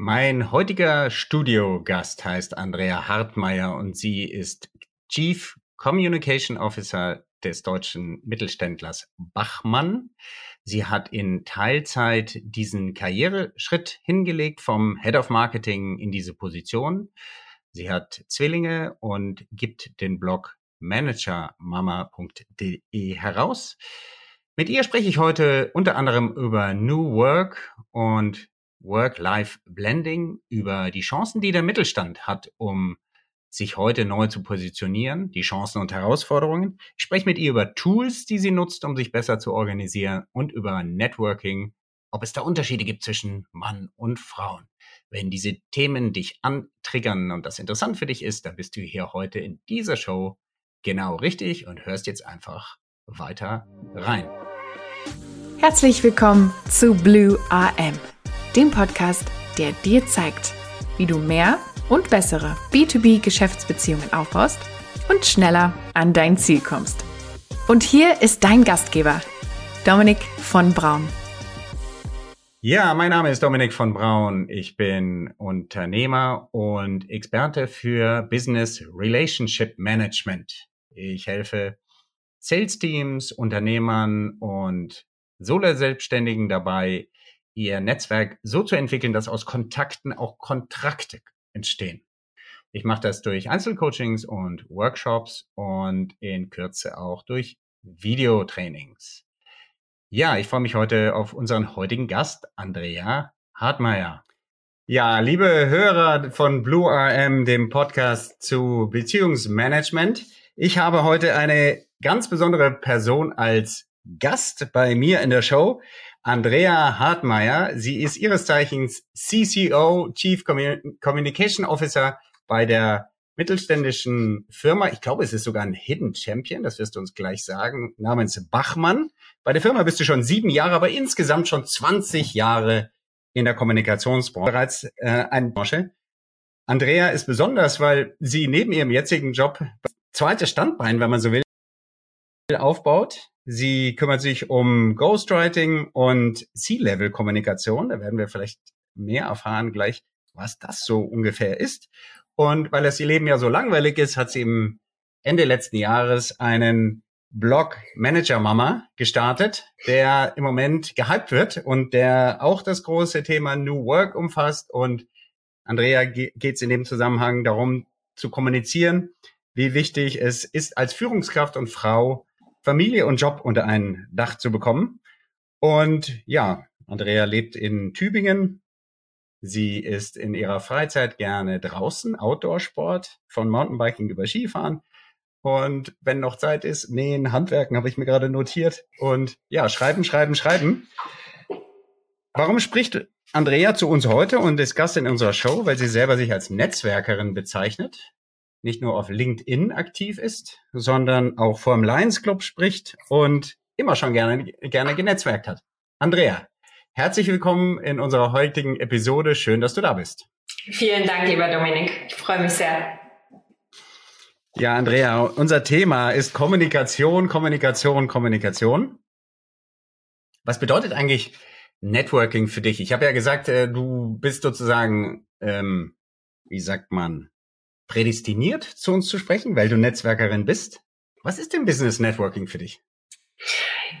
Mein heutiger Studiogast heißt Andrea Hartmeier und sie ist Chief Communication Officer des deutschen Mittelständlers Bachmann. Sie hat in Teilzeit diesen Karriereschritt hingelegt vom Head of Marketing in diese Position. Sie hat Zwillinge und gibt den Blog managermama.de heraus. Mit ihr spreche ich heute unter anderem über New Work und Work-Life-Blending, über die Chancen, die der Mittelstand hat, um sich heute neu zu positionieren, die Chancen und Herausforderungen. Ich spreche mit ihr über Tools, die sie nutzt, um sich besser zu organisieren und über Networking, ob es da Unterschiede gibt zwischen Mann und Frauen. Wenn diese Themen dich antriggern und das interessant für dich ist, dann bist du hier heute in dieser Show genau richtig und hörst jetzt einfach weiter rein. Herzlich willkommen zu Blue AM dem Podcast, der dir zeigt, wie du mehr und bessere B2B-Geschäftsbeziehungen aufbaust und schneller an dein Ziel kommst. Und hier ist dein Gastgeber, Dominik von Braun. Ja, mein Name ist Dominik von Braun. Ich bin Unternehmer und Experte für Business Relationship Management. Ich helfe Sales Teams, Unternehmern und Solo-Selbstständigen dabei, ihr Netzwerk so zu entwickeln, dass aus Kontakten auch Kontrakte entstehen. Ich mache das durch Einzelcoachings und Workshops und in Kürze auch durch Videotrainings. Ja, ich freue mich heute auf unseren heutigen Gast, Andrea Hartmeier. Ja, liebe Hörer von Blue RM, dem Podcast zu Beziehungsmanagement. Ich habe heute eine ganz besondere Person als Gast bei mir in der Show. Andrea Hartmeier. Sie ist ihres Zeichens CCO, Chief Communication Officer bei der mittelständischen Firma. Ich glaube, es ist sogar ein Hidden Champion, das wirst du uns gleich sagen, namens Bachmann. Bei der Firma bist du schon sieben Jahre, aber insgesamt schon 20 Jahre in der Kommunikationsbranche, bereits äh, eine Branche. Andrea ist besonders, weil sie neben ihrem jetzigen Job zweites Standbein, wenn man so will, aufbaut. Sie kümmert sich um Ghostwriting und C-Level-Kommunikation. Da werden wir vielleicht mehr erfahren gleich, was das so ungefähr ist. Und weil das ihr Leben ja so langweilig ist, hat sie im Ende letzten Jahres einen Blog Manager Mama gestartet, der im Moment gehypt wird und der auch das große Thema New Work umfasst. Und Andrea geht es in dem Zusammenhang darum zu kommunizieren, wie wichtig es ist, als Führungskraft und Frau Familie und Job unter ein Dach zu bekommen. Und ja, Andrea lebt in Tübingen. Sie ist in ihrer Freizeit gerne draußen, Outdoor-Sport, von Mountainbiking über Skifahren. Und wenn noch Zeit ist, nähen, Handwerken habe ich mir gerade notiert. Und ja, schreiben, schreiben, schreiben. Warum spricht Andrea zu uns heute und ist Gast in unserer Show? Weil sie selber sich als Netzwerkerin bezeichnet nicht nur auf LinkedIn aktiv ist, sondern auch vor dem Lions Club spricht und immer schon gerne, gerne genetzwerkt hat. Andrea, herzlich willkommen in unserer heutigen Episode. Schön, dass du da bist. Vielen Dank, lieber Dominik. Ich freue mich sehr. Ja, Andrea, unser Thema ist Kommunikation, Kommunikation, Kommunikation. Was bedeutet eigentlich Networking für dich? Ich habe ja gesagt, äh, du bist sozusagen, ähm, wie sagt man, prädestiniert, zu uns zu sprechen, weil du Netzwerkerin bist. Was ist denn Business Networking für dich?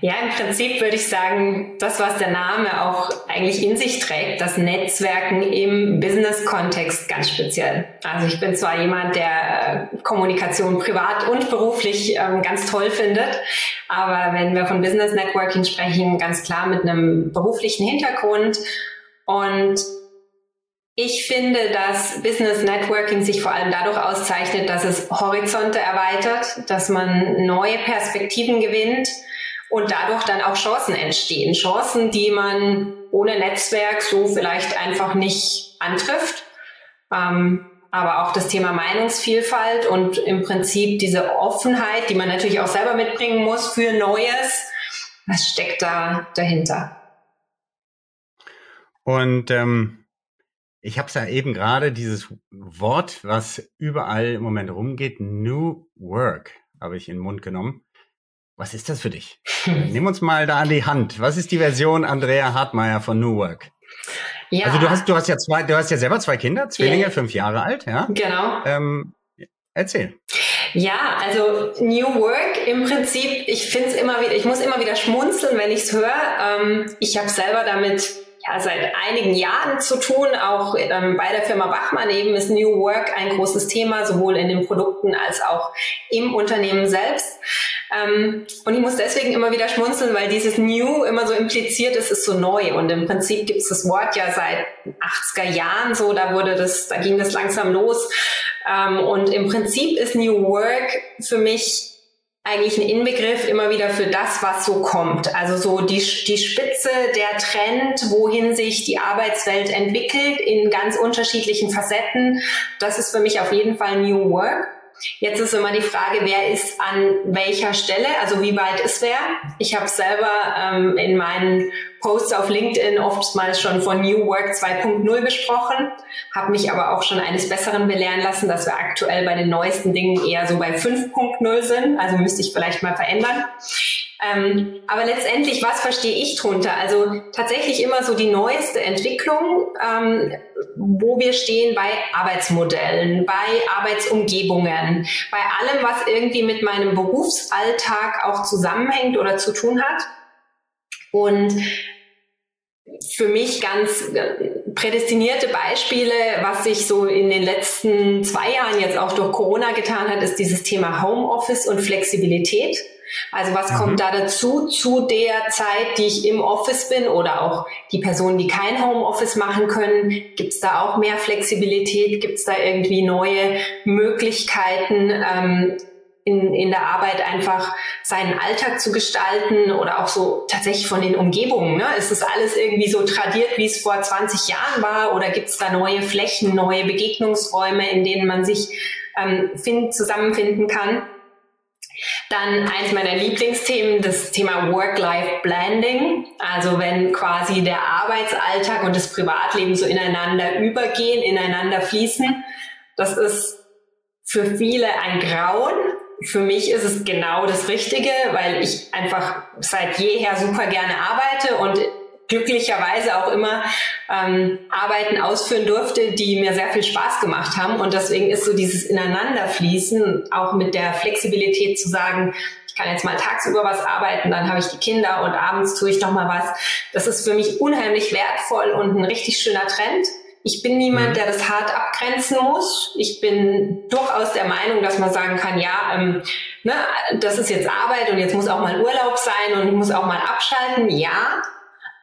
Ja, im Prinzip würde ich sagen, das, was der Name auch eigentlich in sich trägt, das Netzwerken im Business-Kontext ganz speziell. Also ich bin zwar jemand, der äh, Kommunikation privat und beruflich ähm, ganz toll findet, aber wenn wir von Business Networking sprechen, ganz klar mit einem beruflichen Hintergrund und ich finde, dass Business Networking sich vor allem dadurch auszeichnet, dass es Horizonte erweitert, dass man neue Perspektiven gewinnt und dadurch dann auch Chancen entstehen. Chancen, die man ohne Netzwerk so vielleicht einfach nicht antrifft. Ähm, aber auch das Thema Meinungsvielfalt und im Prinzip diese Offenheit, die man natürlich auch selber mitbringen muss für Neues, was steckt da dahinter? Und ähm, ich habe es ja eben gerade dieses Wort, was überall im Moment rumgeht, New Work, habe ich in den Mund genommen. Was ist das für dich? Nimm uns mal da an die Hand. Was ist die Version Andrea Hartmeier von New Work? Ja. Also du hast, du hast ja zwei, du hast ja selber zwei Kinder, Zwillinge, yeah. fünf Jahre alt, ja? Genau. Ähm, erzähl. Ja, also New Work im Prinzip, ich finde es immer wieder, ich muss immer wieder schmunzeln, wenn ich es höre. Ähm, ich habe selber damit ja, seit einigen Jahren zu tun. Auch ähm, bei der Firma Bachmann eben ist New Work ein großes Thema, sowohl in den Produkten als auch im Unternehmen selbst. Ähm, und ich muss deswegen immer wieder schmunzeln, weil dieses New immer so impliziert ist, ist so neu. Und im Prinzip gibt es das Wort ja seit 80er Jahren so, da wurde das, da ging das langsam los. Ähm, und im Prinzip ist New Work für mich eigentlich ein Inbegriff immer wieder für das, was so kommt. Also so die, die Spitze, der Trend, wohin sich die Arbeitswelt entwickelt in ganz unterschiedlichen Facetten. Das ist für mich auf jeden Fall New Work. Jetzt ist immer die Frage, wer ist an welcher Stelle, also wie weit ist wer. Ich habe selber ähm, in meinen Posts auf LinkedIn oftmals schon von New Work 2.0 gesprochen, habe mich aber auch schon eines Besseren belehren lassen, dass wir aktuell bei den neuesten Dingen eher so bei 5.0 sind. Also müsste ich vielleicht mal verändern. Ähm, aber letztendlich, was verstehe ich drunter? Also tatsächlich immer so die neueste Entwicklung, ähm, wo wir stehen bei Arbeitsmodellen, bei Arbeitsumgebungen, bei allem, was irgendwie mit meinem Berufsalltag auch zusammenhängt oder zu tun hat. Und für mich ganz äh, prädestinierte Beispiele, was sich so in den letzten zwei Jahren jetzt auch durch Corona getan hat, ist dieses Thema Homeoffice und Flexibilität. Also was mhm. kommt da dazu zu der Zeit, die ich im Office bin oder auch die Personen, die kein Homeoffice machen können? Gibt es da auch mehr Flexibilität? Gibt es da irgendwie neue Möglichkeiten? Ähm, in, in der Arbeit einfach seinen Alltag zu gestalten oder auch so tatsächlich von den Umgebungen. Ne? Ist das alles irgendwie so tradiert, wie es vor 20 Jahren war oder gibt es da neue Flächen, neue Begegnungsräume, in denen man sich ähm, find, zusammenfinden kann? Dann eins meiner Lieblingsthemen, das Thema Work-Life-Blending. Also wenn quasi der Arbeitsalltag und das Privatleben so ineinander übergehen, ineinander fließen. Das ist für viele ein Grauen, für mich ist es genau das Richtige, weil ich einfach seit jeher super gerne arbeite und glücklicherweise auch immer ähm, Arbeiten ausführen durfte, die mir sehr viel Spaß gemacht haben. Und deswegen ist so dieses Ineinanderfließen, auch mit der Flexibilität zu sagen, ich kann jetzt mal tagsüber was arbeiten, dann habe ich die Kinder und abends tue ich noch mal was. Das ist für mich unheimlich wertvoll und ein richtig schöner Trend. Ich bin niemand, mhm. der das hart abgrenzen muss. Ich bin durchaus der Meinung, dass man sagen kann, ja, ähm, ne, das ist jetzt Arbeit und jetzt muss auch mal Urlaub sein und ich muss auch mal abschalten. Ja,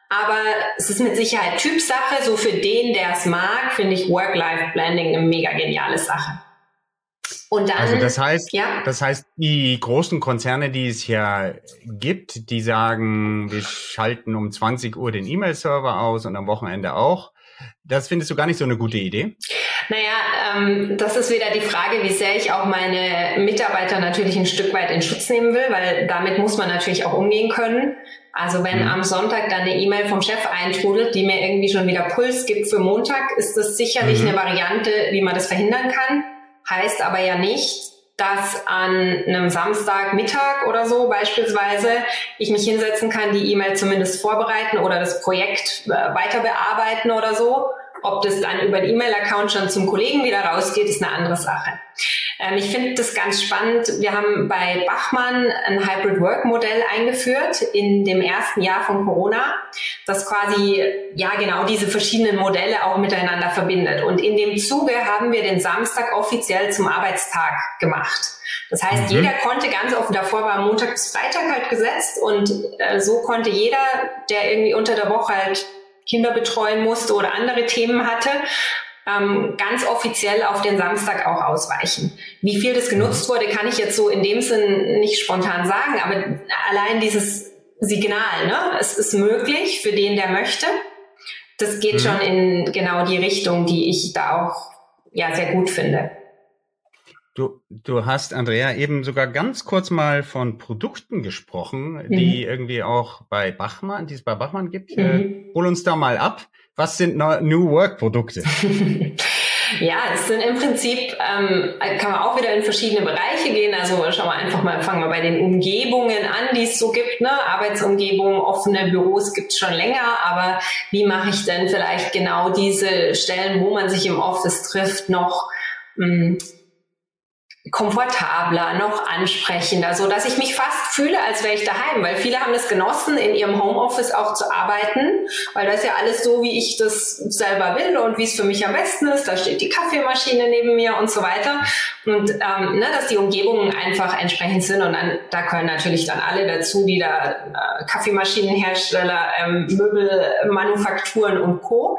aber es ist mit Sicherheit Typsache. So für den, der es mag, finde ich Work-Life-Blending eine mega geniale Sache. Und dann, also das heißt, ja. das heißt, die großen Konzerne, die es ja gibt, die sagen, wir schalten um 20 Uhr den E-Mail-Server aus und am Wochenende auch. Das findest du gar nicht so eine gute Idee? Naja, ähm, das ist wieder die Frage, wie sehr ich auch meine Mitarbeiter natürlich ein Stück weit in Schutz nehmen will, weil damit muss man natürlich auch umgehen können. Also wenn mhm. am Sonntag dann eine E-Mail vom Chef eintrudelt, die mir irgendwie schon wieder Puls gibt für Montag, ist das sicherlich mhm. eine Variante, wie man das verhindern kann. Heißt aber ja nicht, dass an einem Samstagmittag oder so beispielsweise ich mich hinsetzen kann, die E-Mail zumindest vorbereiten oder das Projekt äh, weiter bearbeiten oder so. Ob das dann über den E-Mail-Account schon zum Kollegen wieder rausgeht, ist eine andere Sache. Ähm, ich finde das ganz spannend. Wir haben bei Bachmann ein Hybrid Work Modell eingeführt in dem ersten Jahr von Corona, das quasi ja genau diese verschiedenen Modelle auch miteinander verbindet. Und in dem Zuge haben wir den Samstag offiziell zum Arbeitstag gemacht. Das heißt, mhm. jeder konnte ganz offen, davor war Montag bis Freitag halt gesetzt und äh, so konnte jeder, der irgendwie unter der Woche halt Kinder betreuen musste oder andere Themen hatte, ähm, ganz offiziell auf den Samstag auch ausweichen. Wie viel das genutzt wurde, kann ich jetzt so in dem Sinn nicht spontan sagen, aber allein dieses Signal, ne? es ist möglich für den, der möchte. Das geht mhm. schon in genau die Richtung, die ich da auch ja sehr gut finde. Du, du hast, Andrea, eben sogar ganz kurz mal von Produkten gesprochen, mhm. die irgendwie auch bei Bachmann, die es bei Bachmann gibt. Mhm. Äh, hol uns da mal ab. Was sind New Work Produkte? Ja, es sind im Prinzip, ähm, kann man auch wieder in verschiedene Bereiche gehen. Also schauen wir einfach mal, fangen wir bei den Umgebungen an, die es so gibt. Ne? Arbeitsumgebungen, offene Büros gibt es schon länger, aber wie mache ich denn vielleicht genau diese Stellen, wo man sich im Office trifft, noch hm, komfortabler, noch ansprechender, so dass ich mich fast fühle, als wäre ich daheim, weil viele haben es genossen, in ihrem Homeoffice auch zu arbeiten, weil das ja alles so, wie ich das selber will und wie es für mich am besten ist. Da steht die Kaffeemaschine neben mir und so weiter und ähm, ne, dass die Umgebungen einfach entsprechend sind und dann da können natürlich dann alle dazu, die da äh, Kaffeemaschinenhersteller, ähm, Möbelmanufakturen und Co.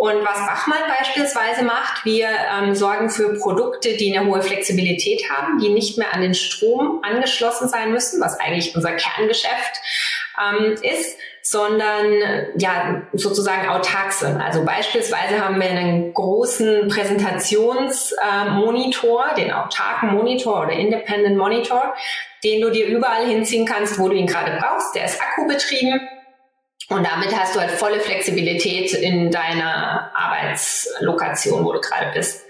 Und was Bachmann beispielsweise macht, wir ähm, sorgen für Produkte, die eine hohe Flexibilität haben, die nicht mehr an den Strom angeschlossen sein müssen, was eigentlich unser Kerngeschäft ähm, ist, sondern ja sozusagen autark sind. Also beispielsweise haben wir einen großen Präsentationsmonitor, äh, den autarken Monitor oder Independent Monitor, den du dir überall hinziehen kannst, wo du ihn gerade brauchst. Der ist akkubetrieben und damit hast du halt volle Flexibilität in deiner Arbeitslokation, wo du gerade bist.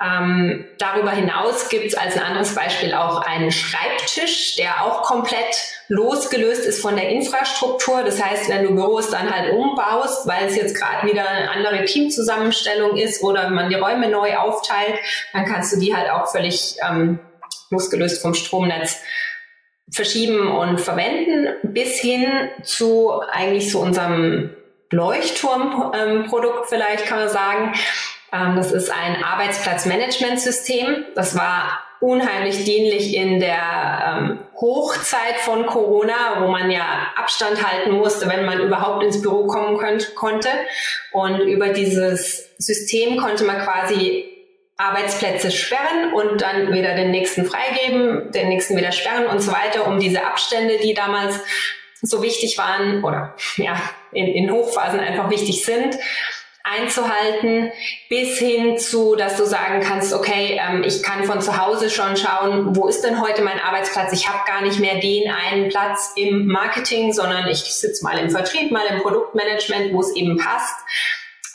Ähm, darüber hinaus gibt es als ein anderes Beispiel auch einen Schreibtisch, der auch komplett losgelöst ist von der Infrastruktur. Das heißt, wenn du Büros dann halt umbaust, weil es jetzt gerade wieder eine andere Teamzusammenstellung ist oder man die Räume neu aufteilt, dann kannst du die halt auch völlig ähm, losgelöst vom Stromnetz verschieben und verwenden, bis hin zu eigentlich zu unserem Leuchtturmprodukt vielleicht kann man sagen. Ähm, das ist ein Arbeitsplatzmanagementsystem. Das war unheimlich dienlich in der ähm, Hochzeit von Corona, wo man ja Abstand halten musste, wenn man überhaupt ins Büro kommen könnt, konnte. Und über dieses System konnte man quasi Arbeitsplätze sperren und dann wieder den nächsten freigeben, den nächsten wieder sperren und so weiter, um diese Abstände, die damals so wichtig waren oder ja, in, in Hochphasen einfach wichtig sind, einzuhalten, bis hin zu, dass du sagen kannst, okay, ähm, ich kann von zu Hause schon schauen, wo ist denn heute mein Arbeitsplatz? Ich habe gar nicht mehr den einen Platz im Marketing, sondern ich sitze mal im Vertrieb, mal im Produktmanagement, wo es eben passt.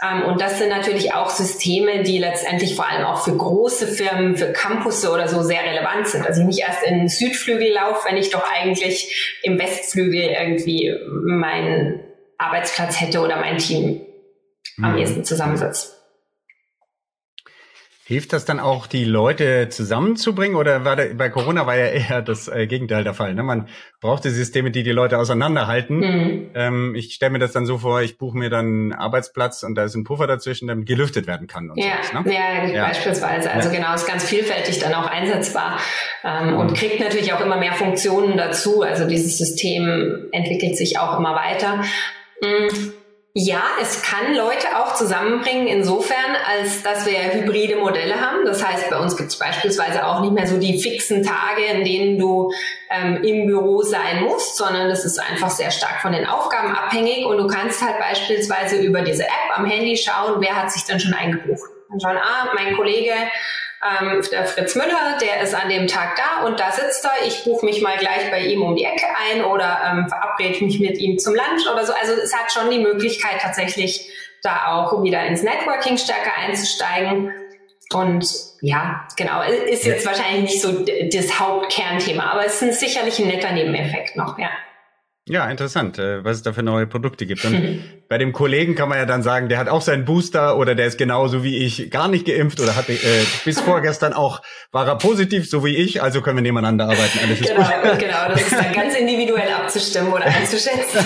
Ähm, und das sind natürlich auch Systeme, die letztendlich vor allem auch für große Firmen, für Campusse oder so sehr relevant sind. Also ich nicht erst in den Südflügel laufe, wenn ich doch eigentlich im Westflügel irgendwie meinen Arbeitsplatz hätte oder mein Team am mhm. ehesten zusammensitzt. Hilft das dann auch, die Leute zusammenzubringen? Oder war da, bei Corona war ja eher das äh, Gegenteil der Fall. Ne? Man brauchte Systeme, die die Leute auseinanderhalten. Mhm. Ähm, ich stelle mir das dann so vor, ich buche mir dann einen Arbeitsplatz und da ist ein Puffer dazwischen, damit gelüftet werden kann. Und ja, sowas, ne? ja, ja, beispielsweise. Also ja. genau, ist ganz vielfältig dann auch einsetzbar ähm, mhm. und kriegt natürlich auch immer mehr Funktionen dazu. Also dieses System entwickelt sich auch immer weiter. Mhm. Ja, es kann Leute auch zusammenbringen, insofern, als dass wir hybride Modelle haben. Das heißt, bei uns gibt es beispielsweise auch nicht mehr so die fixen Tage, in denen du ähm, im Büro sein musst, sondern es ist einfach sehr stark von den Aufgaben abhängig und du kannst halt beispielsweise über diese App am Handy schauen, wer hat sich dann schon eingebucht. Und schauen, ah, mein Kollege ähm, der Fritz Müller, der ist an dem Tag da und da sitzt er. Ich buche mich mal gleich bei ihm um die Ecke ein oder ähm, verabrede mich mit ihm zum Lunch oder so. Also es hat schon die Möglichkeit tatsächlich da auch wieder ins Networking stärker einzusteigen. Und ja, genau, ist jetzt wahrscheinlich nicht so das Hauptkernthema, aber es ist sicherlich ein netter Nebeneffekt noch, ja. Ja, interessant, äh, was es da für neue Produkte gibt. Und bei dem Kollegen kann man ja dann sagen, der hat auch seinen Booster oder der ist genauso wie ich gar nicht geimpft oder hatte äh, bis vorgestern auch war er positiv, so wie ich, also können wir nebeneinander arbeiten. Alles genau, genau, das ist dann ganz individuell abzustimmen oder einzuschätzen.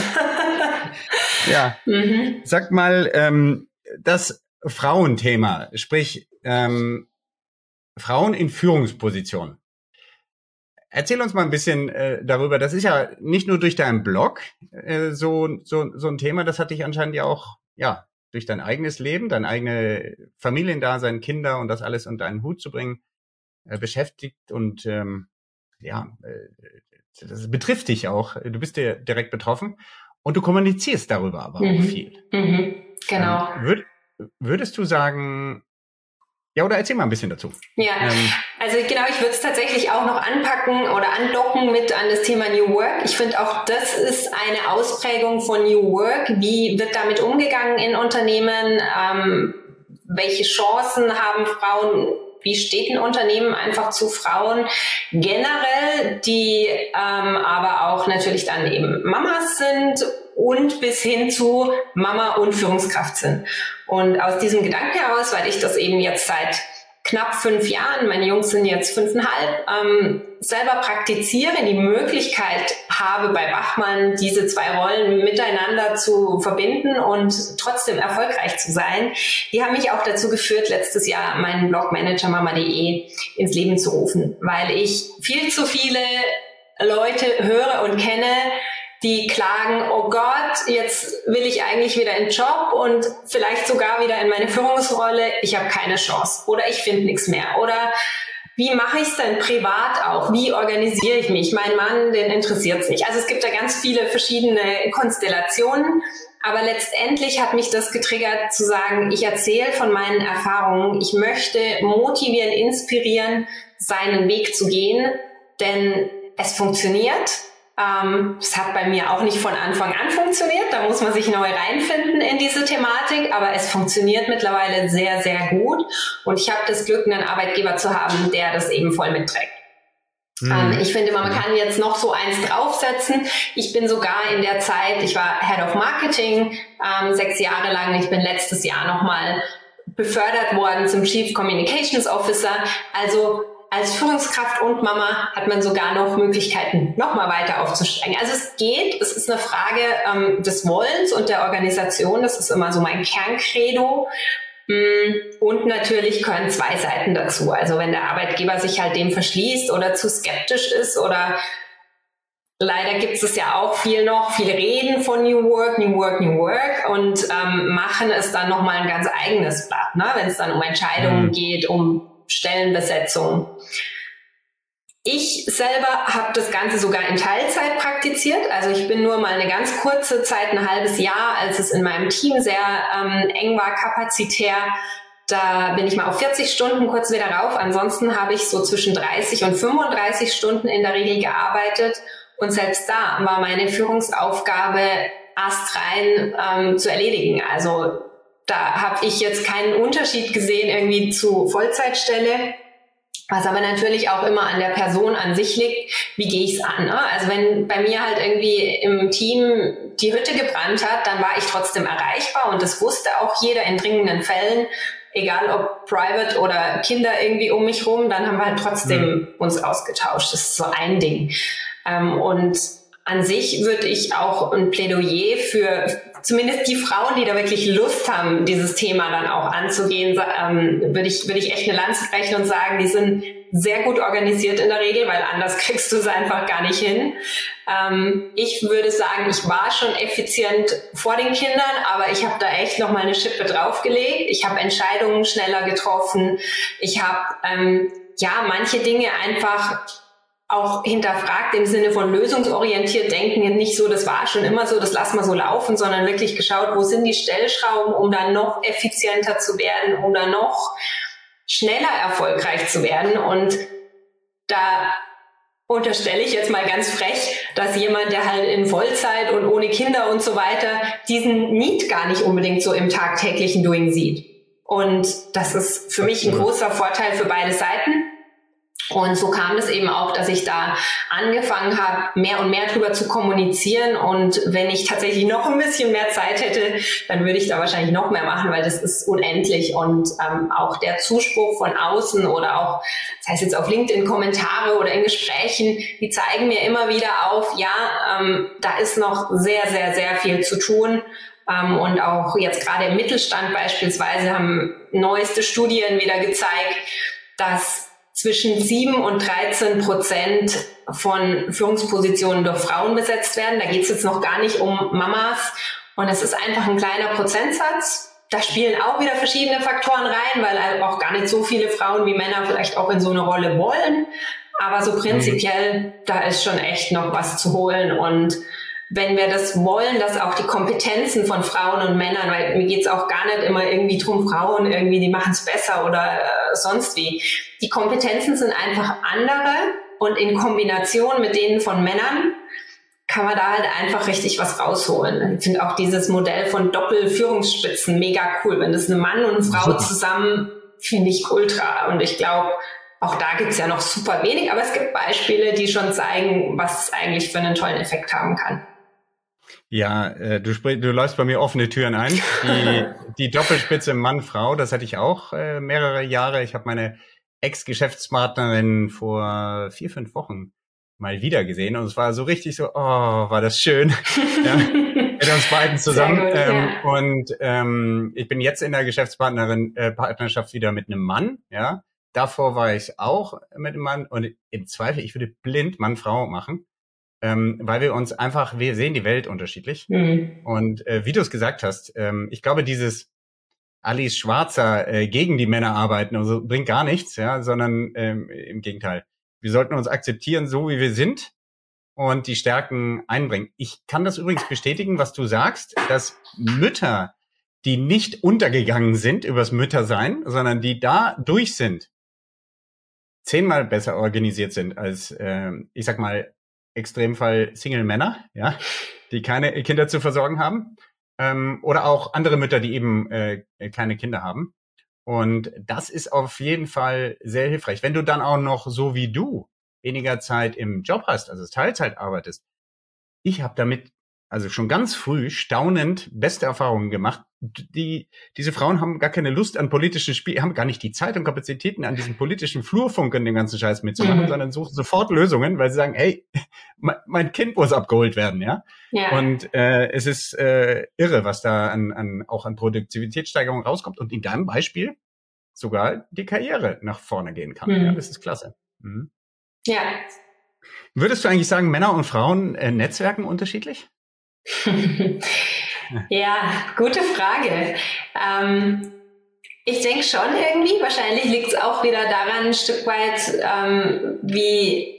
ja. Mhm. Sag mal, ähm, das Frauenthema, sprich ähm, Frauen in Führungspositionen. Erzähl uns mal ein bisschen äh, darüber. Das ist ja nicht nur durch deinen Blog äh, so, so, so ein Thema, das hat dich anscheinend ja auch, ja, durch dein eigenes Leben, dein eigene Familiendasein, Kinder und das alles unter einen Hut zu bringen, äh, beschäftigt und ähm, ja, äh, das betrifft dich auch. Du bist dir direkt betroffen und du kommunizierst darüber aber mhm. auch viel. Mhm. Genau. Ähm, würd, würdest du sagen, ja, oder erzähl mal ein bisschen dazu. Ja, ähm, also genau, ich würde es tatsächlich auch noch anpacken oder andocken mit an das Thema New Work. Ich finde auch, das ist eine Ausprägung von New Work. Wie wird damit umgegangen in Unternehmen? Ähm, welche Chancen haben Frauen, wie steht ein Unternehmen einfach zu Frauen generell, die ähm, aber auch natürlich dann eben Mamas sind und bis hin zu Mama und Führungskraft sind. Und aus diesem Gedanken heraus, weil ich das eben jetzt seit knapp fünf Jahren, meine Jungs sind jetzt fünfeinhalb, ähm, selber praktiziere, die Möglichkeit habe bei Bachmann diese zwei Rollen miteinander zu verbinden und trotzdem erfolgreich zu sein, die haben mich auch dazu geführt, letztes Jahr meinen Blog managermama.de ins Leben zu rufen, weil ich viel zu viele Leute höre und kenne, die klagen, oh Gott, jetzt will ich eigentlich wieder in Job und vielleicht sogar wieder in meine Führungsrolle, ich habe keine Chance oder ich finde nichts mehr oder wie mache ich es denn privat auch? Wie organisiere ich mich? Mein Mann, den interessiert es nicht. Also es gibt da ganz viele verschiedene Konstellationen. Aber letztendlich hat mich das getriggert zu sagen, ich erzähle von meinen Erfahrungen. Ich möchte motivieren, inspirieren, seinen Weg zu gehen. Denn es funktioniert. Ähm, es hat bei mir auch nicht von Anfang an funktioniert. Da muss man sich neu reinfinden in diese Thematik. Aber es funktioniert mittlerweile sehr, sehr gut. Und ich habe das Glück, einen Arbeitgeber zu haben, der das eben voll mitträgt. Mhm. Ich finde, man kann jetzt noch so eins draufsetzen. Ich bin sogar in der Zeit, ich war Head of Marketing ähm, sechs Jahre lang. Ich bin letztes Jahr nochmal befördert worden zum Chief Communications Officer. Also als Führungskraft und Mama hat man sogar noch Möglichkeiten, nochmal weiter aufzusteigen. Also es geht, es ist eine Frage ähm, des Wollens und der Organisation. Das ist immer so mein Kerncredo. Mm, und natürlich können zwei Seiten dazu. Also wenn der Arbeitgeber sich halt dem verschließt oder zu skeptisch ist oder leider gibt es ja auch viel noch, viele reden von New Work, New Work, New Work und ähm, machen es dann nochmal ein ganz eigenes Blatt, ne? wenn es dann um Entscheidungen mhm. geht, um Stellenbesetzung. Ich selber habe das Ganze sogar in Teilzeit praktiziert. Also ich bin nur mal eine ganz kurze Zeit, ein halbes Jahr, als es in meinem Team sehr ähm, eng war, kapazitär. Da bin ich mal auf 40 Stunden kurz wieder rauf. Ansonsten habe ich so zwischen 30 und 35 Stunden in der Regel gearbeitet. Und selbst da war meine Führungsaufgabe astrein ähm, zu erledigen. Also da habe ich jetzt keinen Unterschied gesehen irgendwie zu Vollzeitstelle. Was aber natürlich auch immer an der Person an sich liegt, wie gehe ich es an. Ne? Also wenn bei mir halt irgendwie im Team die Hütte gebrannt hat, dann war ich trotzdem erreichbar und das wusste auch jeder in dringenden Fällen, egal ob private oder Kinder irgendwie um mich rum, dann haben wir halt trotzdem mhm. uns ausgetauscht. Das ist so ein Ding. Ähm, und an sich würde ich auch ein Plädoyer für zumindest die Frauen, die da wirklich Lust haben, dieses Thema dann auch anzugehen, ähm, würde ich, würde ich echt eine Lanze brechen und sagen, die sind sehr gut organisiert in der Regel, weil anders kriegst du es einfach gar nicht hin. Ähm, ich würde sagen, ich war schon effizient vor den Kindern, aber ich habe da echt noch mal eine Schippe draufgelegt. Ich habe Entscheidungen schneller getroffen. Ich habe ähm, ja manche Dinge einfach auch hinterfragt im Sinne von lösungsorientiert denken, nicht so, das war schon immer so, das lassen wir so laufen, sondern wirklich geschaut, wo sind die Stellschrauben, um dann noch effizienter zu werden, um dann noch schneller erfolgreich zu werden. Und da unterstelle ich jetzt mal ganz frech, dass jemand, der halt in Vollzeit und ohne Kinder und so weiter diesen Need gar nicht unbedingt so im tagtäglichen Doing sieht. Und das ist für mich ein großer Vorteil für beide Seiten. Und so kam es eben auch, dass ich da angefangen habe, mehr und mehr drüber zu kommunizieren. Und wenn ich tatsächlich noch ein bisschen mehr Zeit hätte, dann würde ich da wahrscheinlich noch mehr machen, weil das ist unendlich. Und ähm, auch der Zuspruch von außen oder auch, das heißt jetzt auf LinkedIn Kommentare oder in Gesprächen, die zeigen mir immer wieder auf, ja, ähm, da ist noch sehr, sehr, sehr viel zu tun. Ähm, und auch jetzt gerade im Mittelstand beispielsweise haben neueste Studien wieder gezeigt, dass zwischen 7 und 13 Prozent von Führungspositionen durch Frauen besetzt werden. Da geht es jetzt noch gar nicht um Mamas. Und es ist einfach ein kleiner Prozentsatz. Da spielen auch wieder verschiedene Faktoren rein, weil halt auch gar nicht so viele Frauen wie Männer vielleicht auch in so eine Rolle wollen. Aber so prinzipiell, da ist schon echt noch was zu holen. Und wenn wir das wollen, dass auch die Kompetenzen von Frauen und Männern, weil mir geht's auch gar nicht immer irgendwie drum, Frauen irgendwie, die machen es besser oder äh, sonst wie. Die Kompetenzen sind einfach andere und in Kombination mit denen von Männern kann man da halt einfach richtig was rausholen. Ich finde auch dieses Modell von Doppelführungsspitzen mega cool. Wenn das eine Mann und eine Frau zusammen, finde ich ultra. Und ich glaube, auch da gibt's ja noch super wenig, aber es gibt Beispiele, die schon zeigen, was es eigentlich für einen tollen Effekt haben kann. Ja, äh, du, du läufst bei mir offene Türen ein. Die, die Doppelspitze Mann-Frau, das hatte ich auch äh, mehrere Jahre. Ich habe meine Ex-Geschäftspartnerin vor vier, fünf Wochen mal wieder gesehen und es war so richtig so, oh, war das schön. ja, mit uns beiden zusammen. Gut, ähm, ja. Und ähm, ich bin jetzt in der Geschäftspartnerin äh, Partnerschaft wieder mit einem Mann, ja. Davor war ich auch mit einem Mann und im Zweifel, ich würde blind Mann-Frau machen, ähm, weil wir uns einfach, wir sehen die Welt unterschiedlich. Mhm. Und äh, wie du es gesagt hast, ähm, ich glaube, dieses Alice Schwarzer äh, gegen die Männer arbeiten also bringt gar nichts, ja, sondern ähm, im Gegenteil. Wir sollten uns akzeptieren, so wie wir sind und die Stärken einbringen. Ich kann das übrigens bestätigen, was du sagst, dass Mütter, die nicht untergegangen sind übers Müttersein, sondern die da durch sind, zehnmal besser organisiert sind als, äh, ich sag mal, Extremfall Single-Männer, ja, die keine Kinder zu versorgen haben. Ähm, oder auch andere Mütter, die eben äh, kleine Kinder haben. Und das ist auf jeden Fall sehr hilfreich. Wenn du dann auch noch so wie du weniger Zeit im Job hast, also Teilzeit arbeitest, ich habe damit also schon ganz früh staunend beste Erfahrungen gemacht. Die, diese Frauen haben gar keine Lust an politischen Spiel, haben gar nicht die Zeit und Kapazitäten an diesem politischen Flurfunk und den ganzen Scheiß mitzumachen, mhm. sondern suchen sofort Lösungen, weil sie sagen, hey, mein Kind muss abgeholt werden, ja. ja. Und äh, es ist äh, irre, was da an, an auch an Produktivitätssteigerung rauskommt und in deinem Beispiel sogar die Karriere nach vorne gehen kann. Mhm. Ja, das ist klasse. Mhm. Ja. Würdest du eigentlich sagen, Männer und Frauen äh, netzwerken unterschiedlich? ja, gute Frage. Ähm, ich denke schon irgendwie. Wahrscheinlich liegt es auch wieder daran, ein Stück weit, ähm, wie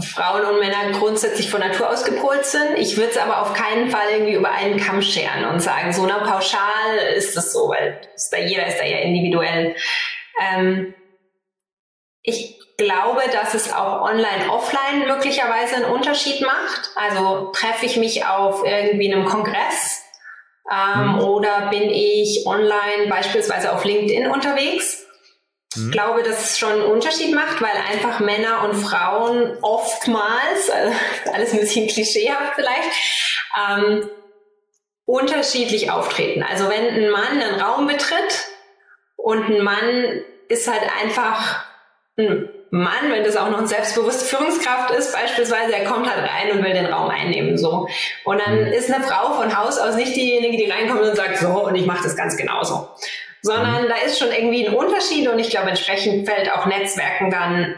Frauen und Männer grundsätzlich von Natur aus gepolt sind. Ich würde es aber auf keinen Fall irgendwie über einen Kamm scheren und sagen, so na pauschal ist das so, weil ist da, jeder ist da ja individuell. Ähm, ich glaube, dass es auch online, offline möglicherweise einen Unterschied macht. Also treffe ich mich auf irgendwie einem Kongress ähm, mhm. oder bin ich online beispielsweise auf LinkedIn unterwegs. Ich mhm. glaube, dass es schon einen Unterschied macht, weil einfach Männer und Frauen oftmals, also alles ein bisschen klischeehaft vielleicht, ähm, unterschiedlich auftreten. Also wenn ein Mann einen Raum betritt und ein Mann ist halt einfach ein Mann, wenn das auch noch eine selbstbewusste Führungskraft ist, beispielsweise, er kommt halt rein und will den Raum einnehmen, so. Und dann mhm. ist eine Frau von Haus aus nicht diejenige, die reinkommt und sagt, so, und ich mache das ganz genauso. Sondern mhm. da ist schon irgendwie ein Unterschied und ich glaube, entsprechend fällt auch Netzwerken dann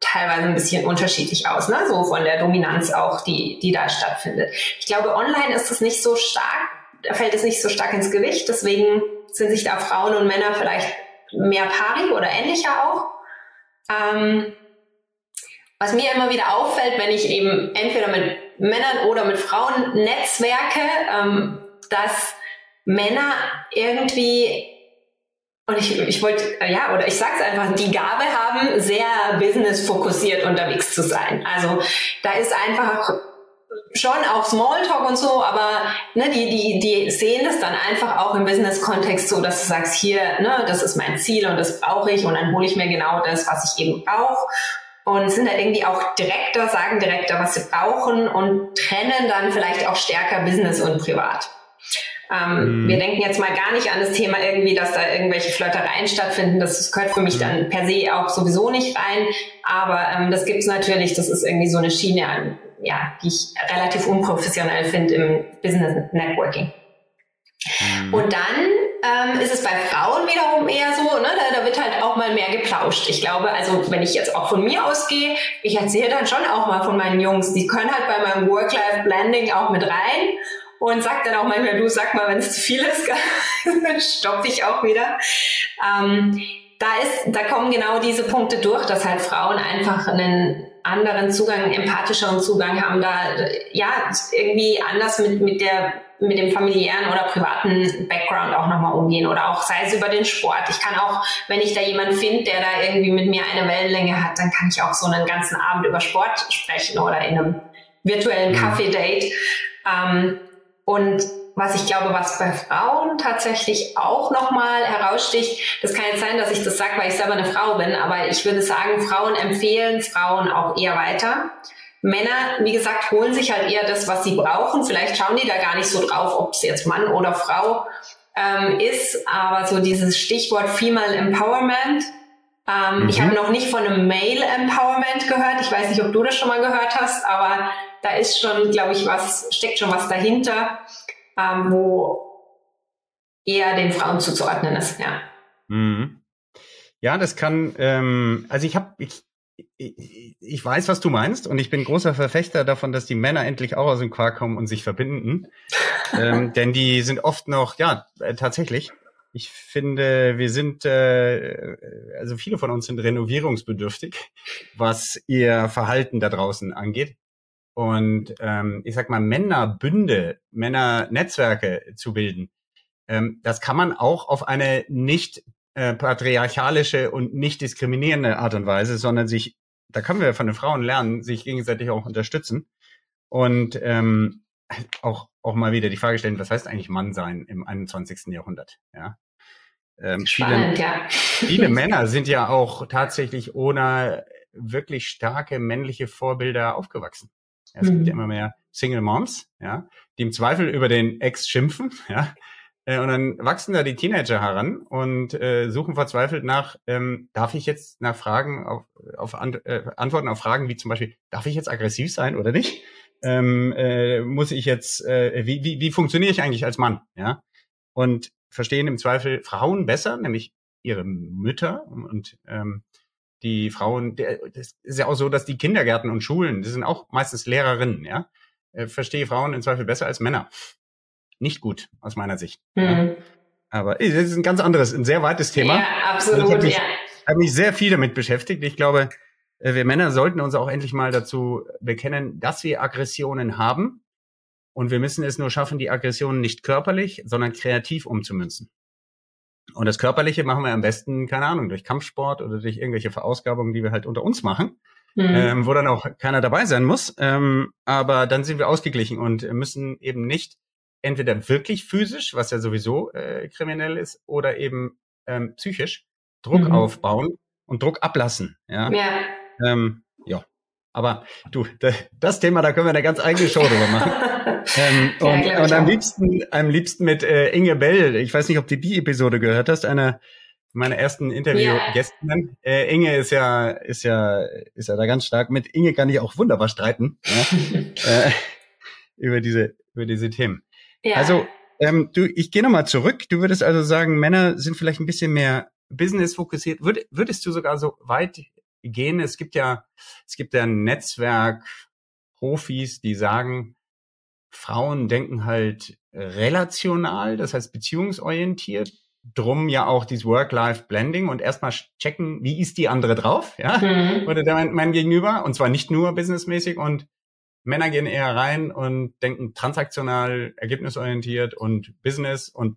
teilweise ein bisschen unterschiedlich aus, ne? so von der Dominanz auch, die, die da stattfindet. Ich glaube, online ist es nicht so stark, da fällt es nicht so stark ins Gewicht, deswegen sind sich da Frauen und Männer vielleicht mehr pari oder ähnlicher auch. Ähm, was mir immer wieder auffällt, wenn ich eben entweder mit Männern oder mit Frauen netzwerke, ähm, dass Männer irgendwie und ich, ich wollte, ja, oder ich sag's einfach, die Gabe haben, sehr business-fokussiert unterwegs zu sein. Also da ist einfach schon auch Smalltalk und so, aber ne, die, die, die sehen das dann einfach auch im Business-Kontext so, dass du sagst, hier, ne, das ist mein Ziel und das brauche ich und dann hole ich mir genau das, was ich eben brauche. Und sind da irgendwie auch direkter, sagen direkter, was sie brauchen und trennen dann vielleicht auch stärker Business und Privat. Ähm, mhm. Wir denken jetzt mal gar nicht an das Thema irgendwie, dass da irgendwelche Flirtereien stattfinden. Das gehört für mich mhm. dann per se auch sowieso nicht rein. Aber ähm, das gibt's natürlich. Das ist irgendwie so eine Schiene an ja, die ich relativ unprofessionell finde im Business Networking. Mhm. Und dann ähm, ist es bei Frauen wiederum eher so, ne, da, da wird halt auch mal mehr geplauscht. Ich glaube, also wenn ich jetzt auch von mir ausgehe, ich erzähle dann schon auch mal von meinen Jungs, die können halt bei meinem Work-Life-Blending auch mit rein und sag dann auch manchmal, du sag mal, wenn es zu viel ist, dann stoppe ich auch wieder. Ähm, da ist, da kommen genau diese Punkte durch, dass halt Frauen einfach einen anderen Zugang, empathischeren Zugang haben, da ja irgendwie anders mit, mit der mit dem familiären oder privaten Background auch nochmal umgehen oder auch sei es über den Sport. Ich kann auch, wenn ich da jemanden finde, der da irgendwie mit mir eine Wellenlänge hat, dann kann ich auch so einen ganzen Abend über Sport sprechen oder in einem virtuellen mhm. Kaffee-Date. Ähm, und was ich glaube, was bei Frauen tatsächlich auch nochmal heraussticht, das kann jetzt sein, dass ich das sage, weil ich selber eine Frau bin, aber ich würde sagen, Frauen empfehlen Frauen auch eher weiter. Männer, wie gesagt, holen sich halt eher das, was sie brauchen. Vielleicht schauen die da gar nicht so drauf, ob es jetzt Mann oder Frau ähm, ist, aber so dieses Stichwort Female Empowerment. Ähm, mhm. Ich habe noch nicht von einem Male Empowerment gehört. Ich weiß nicht, ob du das schon mal gehört hast, aber da ist schon, glaube ich, was, steckt schon was dahinter, ähm, wo eher den Frauen zuzuordnen ist, ja. Mhm. Ja, das kann, ähm, also ich habe, ich, ich, ich weiß, was du meinst und ich bin großer Verfechter davon, dass die Männer endlich auch aus dem Quark kommen und sich verbinden. ähm, denn die sind oft noch, ja, äh, tatsächlich. Ich finde, wir sind, äh, also viele von uns sind renovierungsbedürftig, was ihr Verhalten da draußen angeht. Und ähm, ich sag mal, Männerbünde, Männernetzwerke zu bilden, ähm, das kann man auch auf eine nicht äh, patriarchalische und nicht diskriminierende Art und Weise, sondern sich, da können wir von den Frauen lernen, sich gegenseitig auch unterstützen und ähm, auch auch mal wieder die Frage stellen, was heißt eigentlich Mann sein im 21. Jahrhundert? Ja. Ähm, Spannend, viele, ja. viele Männer sind ja auch tatsächlich ohne wirklich starke männliche Vorbilder aufgewachsen. Es mhm. gibt ja immer mehr Single Moms, ja, die im Zweifel über den Ex schimpfen, ja. Äh, und dann wachsen da die Teenager heran und äh, suchen verzweifelt nach, ähm, darf ich jetzt nach Fragen auf, auf an, äh, Antworten auf Fragen wie zum Beispiel, darf ich jetzt aggressiv sein oder nicht? Ähm, äh, muss ich jetzt, äh, wie, wie, wie funktioniere ich eigentlich als Mann? Ja. Und verstehen im Zweifel Frauen besser, nämlich ihre Mütter und ähm, die Frauen, das ist ja auch so, dass die Kindergärten und Schulen, die sind auch meistens Lehrerinnen, ja, äh, verstehe Frauen im Zweifel besser als Männer. Nicht gut, aus meiner Sicht. Mhm. Ja. Aber das ist ein ganz anderes, ein sehr weites Thema. Ja, absolut, ich habe mich, ja. hab mich sehr viel damit beschäftigt. Ich glaube, äh, wir Männer sollten uns auch endlich mal dazu bekennen, dass wir Aggressionen haben. Und wir müssen es nur schaffen, die Aggressionen nicht körperlich, sondern kreativ umzumünzen. Und das Körperliche machen wir am besten, keine Ahnung, durch Kampfsport oder durch irgendwelche Verausgabungen, die wir halt unter uns machen, mhm. ähm, wo dann auch keiner dabei sein muss. Ähm, aber dann sind wir ausgeglichen und müssen eben nicht entweder wirklich physisch, was ja sowieso äh, kriminell ist, oder eben ähm, psychisch Druck mhm. aufbauen und Druck ablassen. Ja. ja. Ähm. Aber du, das Thema, da können wir eine ganz eigene Show drüber machen. ähm, und, ja, und am liebsten, am liebsten mit äh, Inge Bell. Ich weiß nicht, ob du die Episode gehört hast, eine meiner ersten Interviewgästinnen. Ja. Äh, Inge ist ja, ist ja, ist ja da ganz stark. Mit Inge kann ich auch wunderbar streiten ja? äh, über diese, über diese Themen. Ja. Also, ähm, du, ich gehe nochmal zurück. Du würdest also sagen, Männer sind vielleicht ein bisschen mehr Business fokussiert. Würd, würdest du sogar so weit gehen? Es gibt ja, es gibt ja ein Netzwerk Profis, die sagen, Frauen denken halt relational, das heißt beziehungsorientiert, drum ja auch dieses Work-Life-Blending und erstmal checken, wie ist die andere drauf, ja, mhm. oder der mein, mein Gegenüber, und zwar nicht nur businessmäßig und Männer gehen eher rein und denken transaktional, ergebnisorientiert und Business und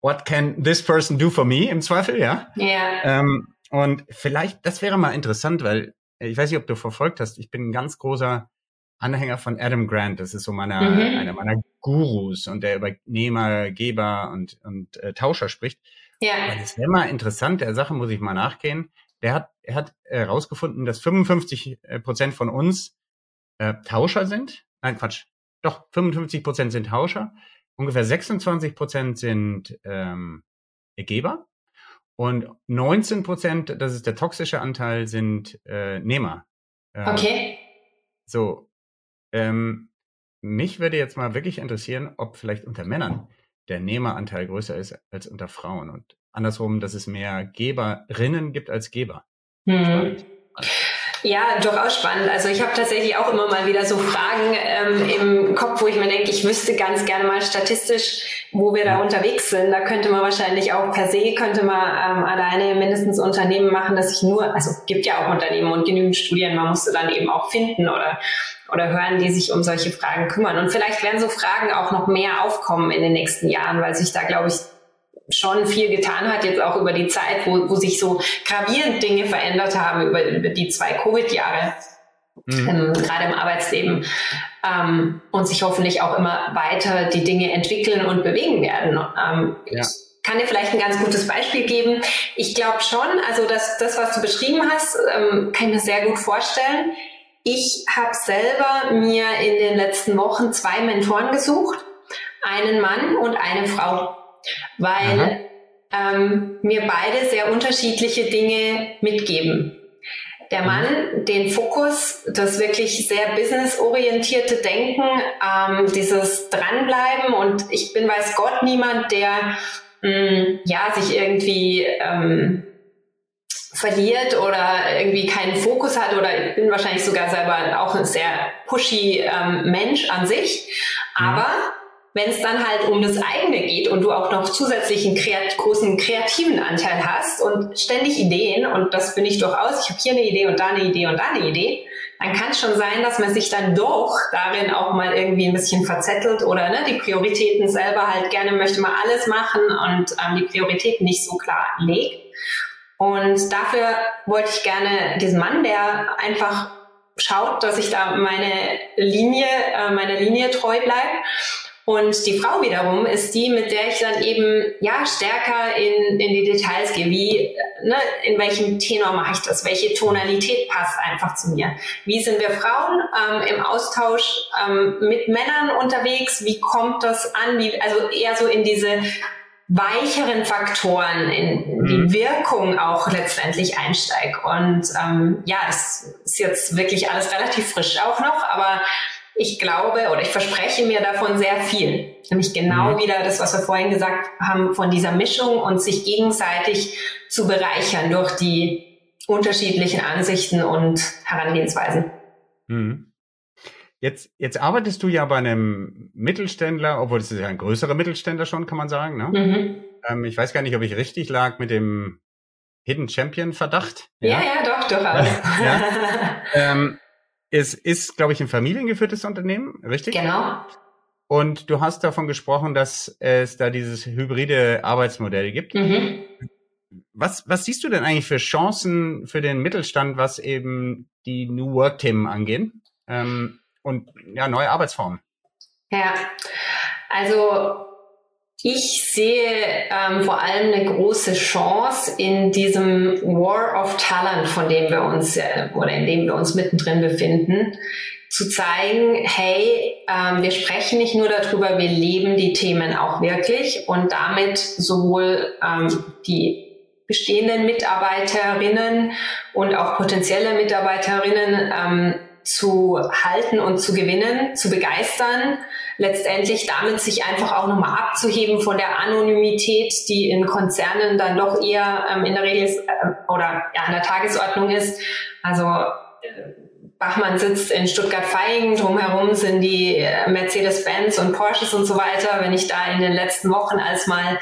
what can this person do for me im Zweifel, ja? Ja. Yeah. Ähm, und vielleicht, das wäre mal interessant, weil ich weiß nicht, ob du verfolgt hast, ich bin ein ganz großer Anhänger von Adam Grant. Das ist so meiner, mhm. einer meiner Gurus und der über Nehmer, Geber und, und äh, Tauscher spricht. Ja. Weil es wäre mal interessant, der Sache muss ich mal nachgehen. Der hat, er hat herausgefunden, dass 55 äh, Prozent von uns äh, Tauscher sind. Nein, Quatsch. Doch, 55 Prozent sind Tauscher. Ungefähr 26 Prozent sind ähm, Geber. Und 19 Prozent, das ist der toxische Anteil, sind äh, Nehmer. Äh, okay. So, ähm, mich würde jetzt mal wirklich interessieren, ob vielleicht unter Männern der Nehmeranteil größer ist als unter Frauen und andersrum, dass es mehr Geberinnen gibt als Geber. Hm. Ja, durchaus spannend. Also ich habe tatsächlich auch immer mal wieder so Fragen ähm, im Kopf, wo ich mir denke, ich wüsste ganz gerne mal statistisch, wo wir da unterwegs sind. Da könnte man wahrscheinlich auch per se, könnte man ähm, alleine mindestens Unternehmen machen, dass ich nur, also gibt ja auch Unternehmen und genügend Studien, man musste dann eben auch finden oder, oder hören, die sich um solche Fragen kümmern. Und vielleicht werden so Fragen auch noch mehr aufkommen in den nächsten Jahren, weil sich da, glaube ich, schon viel getan hat, jetzt auch über die Zeit, wo, wo sich so gravierend Dinge verändert haben, über, über die zwei Covid-Jahre. Mhm. gerade im Arbeitsleben ähm, und sich hoffentlich auch immer weiter die Dinge entwickeln und bewegen werden. Ähm, ja. Ich kann dir vielleicht ein ganz gutes Beispiel geben. Ich glaube schon, also das, das, was du beschrieben hast, ähm, kann ich mir sehr gut vorstellen. Ich habe selber mir in den letzten Wochen zwei Mentoren gesucht, einen Mann und eine Frau, weil ähm, mir beide sehr unterschiedliche Dinge mitgeben. Der Mann, den Fokus, das wirklich sehr businessorientierte Denken, ähm, dieses Dranbleiben und ich bin weiß Gott niemand, der mh, mm, ja sich irgendwie ähm, verliert oder irgendwie keinen Fokus hat oder ich bin wahrscheinlich sogar selber auch ein sehr pushy ähm, Mensch an sich, aber wenn es dann halt um das eigene geht und du auch noch zusätzlich einen kreat großen kreativen Anteil hast und ständig Ideen, und das bin ich durchaus, ich habe hier eine Idee und da eine Idee und da eine Idee, dann kann es schon sein, dass man sich dann doch darin auch mal irgendwie ein bisschen verzettelt oder ne, die Prioritäten selber halt gerne möchte man alles machen und ähm, die Prioritäten nicht so klar legt. Und dafür wollte ich gerne diesen Mann, der einfach schaut, dass ich da meine Linie, äh, meiner Linie treu bleibe und die Frau wiederum ist die, mit der ich dann eben ja stärker in, in die Details gehe. Wie, ne, in welchem Tenor mache ich das? Welche Tonalität passt einfach zu mir? Wie sind wir Frauen ähm, im Austausch ähm, mit Männern unterwegs? Wie kommt das an? Wie, also eher so in diese weicheren Faktoren, in die mhm. Wirkung auch letztendlich einsteige. Und ähm, ja, es ist jetzt wirklich alles relativ frisch auch noch, aber ich glaube oder ich verspreche mir davon sehr viel. Nämlich genau mhm. wieder das, was wir vorhin gesagt haben, von dieser Mischung und sich gegenseitig zu bereichern durch die unterschiedlichen Ansichten und Herangehensweisen. Mhm. Jetzt, jetzt arbeitest du ja bei einem Mittelständler, obwohl es ist ja ein größerer Mittelständler schon, kann man sagen. Ne? Mhm. Ähm, ich weiß gar nicht, ob ich richtig lag mit dem Hidden Champion Verdacht. Ja, ja, ja doch, durchaus. ja. ähm, es ist, glaube ich, ein familiengeführtes Unternehmen, richtig? Genau. Und du hast davon gesprochen, dass es da dieses hybride Arbeitsmodell gibt. Mhm. Was, was siehst du denn eigentlich für Chancen für den Mittelstand, was eben die New Work-Themen angehen ähm, und ja, neue Arbeitsformen? Ja, also ich sehe ähm, vor allem eine große Chance in diesem War of Talent, von dem wir uns äh, oder in dem wir uns mittendrin befinden, zu zeigen, hey, ähm, wir sprechen nicht nur darüber, wir leben die Themen auch wirklich und damit sowohl ähm, die bestehenden Mitarbeiterinnen und auch potenzielle Mitarbeiterinnen ähm, zu halten und zu gewinnen, zu begeistern, letztendlich damit sich einfach auch nochmal abzuheben von der Anonymität, die in Konzernen dann doch eher ähm, in der Regel ist, äh, oder ja, an der Tagesordnung ist. Also äh, Bachmann sitzt in Stuttgart-Vaihingen, drumherum sind die äh, Mercedes-Benz und Porsches und so weiter. Wenn ich da in den letzten Wochen als mal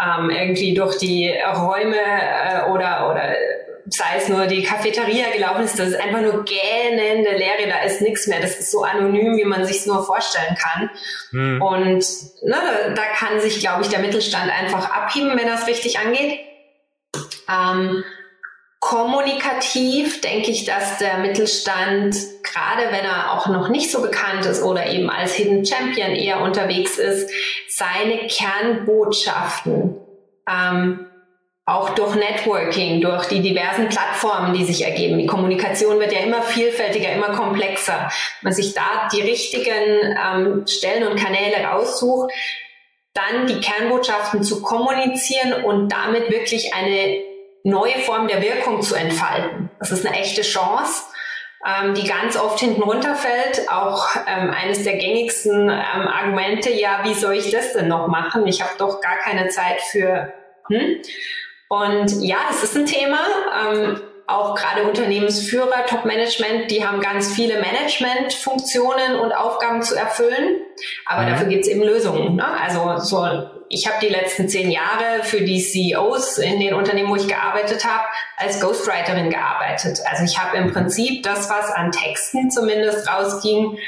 ähm, irgendwie durch die Räume äh, oder, oder sei es nur die Cafeteria gelaufen ist, das ist einfach nur gähnende Leere, da ist nichts mehr. Das ist so anonym, wie man sich es nur vorstellen kann. Mhm. Und ne, da, da kann sich, glaube ich, der Mittelstand einfach abheben, wenn das richtig angeht. Ähm, kommunikativ denke ich, dass der Mittelstand, gerade wenn er auch noch nicht so bekannt ist oder eben als Hidden Champion eher unterwegs ist, seine Kernbotschaften ähm, auch durch Networking, durch die diversen Plattformen, die sich ergeben. Die Kommunikation wird ja immer vielfältiger, immer komplexer. Wenn man sich da die richtigen ähm, Stellen und Kanäle raussucht, dann die Kernbotschaften zu kommunizieren und damit wirklich eine neue Form der Wirkung zu entfalten. Das ist eine echte Chance, ähm, die ganz oft hinten runterfällt. Auch ähm, eines der gängigsten ähm, Argumente, ja, wie soll ich das denn noch machen? Ich habe doch gar keine Zeit für. Hm? Und ja, es ist ein Thema. Ähm, auch gerade Unternehmensführer, Top-Management, die haben ganz viele Management-Funktionen und Aufgaben zu erfüllen. Aber mhm. dafür gibt es eben Lösungen. Ne? Also so, ich habe die letzten zehn Jahre für die CEOs in den Unternehmen, wo ich gearbeitet habe, als Ghostwriterin gearbeitet. Also ich habe im Prinzip das, was an Texten zumindest rausging,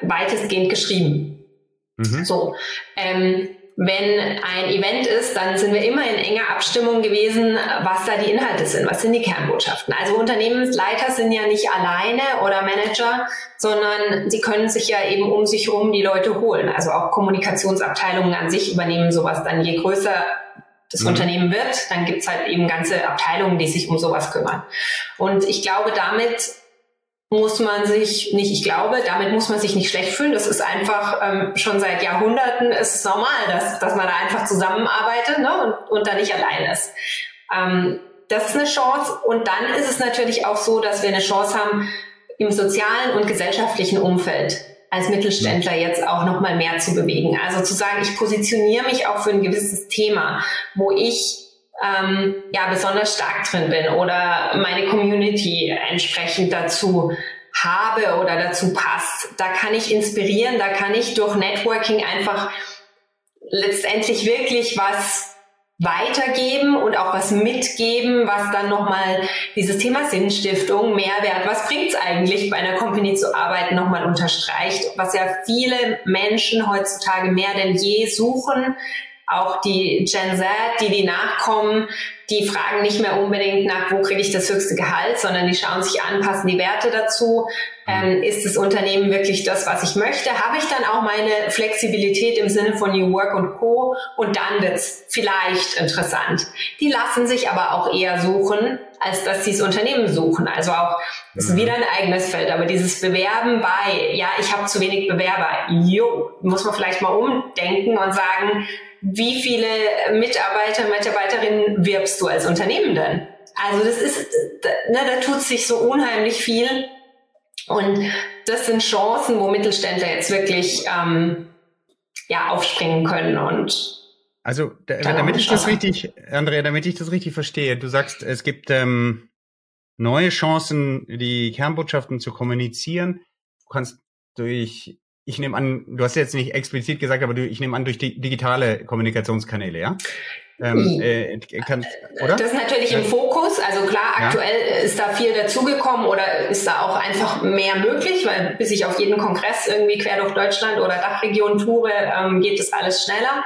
weitestgehend geschrieben. Mhm. So. Ähm, wenn ein Event ist, dann sind wir immer in enger Abstimmung gewesen, was da die Inhalte sind, was sind die Kernbotschaften. Also Unternehmensleiter sind ja nicht alleine oder Manager, sondern sie können sich ja eben um sich herum die Leute holen. Also auch Kommunikationsabteilungen an sich übernehmen sowas dann. Je größer das mhm. Unternehmen wird, dann gibt's halt eben ganze Abteilungen, die sich um sowas kümmern. Und ich glaube, damit muss man sich nicht, ich glaube, damit muss man sich nicht schlecht fühlen. Das ist einfach ähm, schon seit Jahrhunderten ist es normal, dass, dass man da einfach zusammenarbeitet ne, und, und da nicht allein ist. Ähm, das ist eine Chance. Und dann ist es natürlich auch so, dass wir eine Chance haben, im sozialen und gesellschaftlichen Umfeld als Mittelständler jetzt auch noch mal mehr zu bewegen. Also zu sagen, ich positioniere mich auch für ein gewisses Thema, wo ich ähm, ja besonders stark drin bin oder meine Community entsprechend dazu habe oder dazu passt. Da kann ich inspirieren, da kann ich durch Networking einfach letztendlich wirklich was weitergeben und auch was mitgeben, was dann nochmal dieses Thema Sinnstiftung, Mehrwert, was bringt's eigentlich bei einer Company zu arbeiten, nochmal unterstreicht, was ja viele Menschen heutzutage mehr denn je suchen, auch die Gen Z, die die nachkommen, die fragen nicht mehr unbedingt nach, wo kriege ich das höchste Gehalt, sondern die schauen sich an, passen die Werte dazu. Ähm, ist das Unternehmen wirklich das, was ich möchte? Habe ich dann auch meine Flexibilität im Sinne von New Work und Co. Und dann wird's vielleicht interessant. Die lassen sich aber auch eher suchen, als dass sie das Unternehmen suchen. Also auch, ist mhm. wieder ein eigenes Feld, aber dieses Bewerben bei, ja, ich habe zu wenig Bewerber, jo, muss man vielleicht mal umdenken und sagen, wie viele Mitarbeiter, Mitarbeiterinnen wirbst du als Unternehmen denn? Also das ist, ne, da tut sich so unheimlich viel. Und das sind Chancen, wo Mittelständler jetzt wirklich ähm, ja, aufspringen können und also, da, damit ich das richtig, Andrea, damit ich das richtig verstehe, du sagst, es gibt ähm, neue Chancen, die Kernbotschaften zu kommunizieren. Du kannst durch ich nehme an, du hast jetzt nicht explizit gesagt, aber du, ich nehme an, durch die digitale Kommunikationskanäle, ja? Ähm, äh, kann, oder? Das ist natürlich im Fokus. Also klar, aktuell ja. ist da viel dazugekommen oder ist da auch einfach mehr möglich, weil bis ich auf jeden Kongress irgendwie quer durch Deutschland oder Dachregion toure, ähm, geht das alles schneller.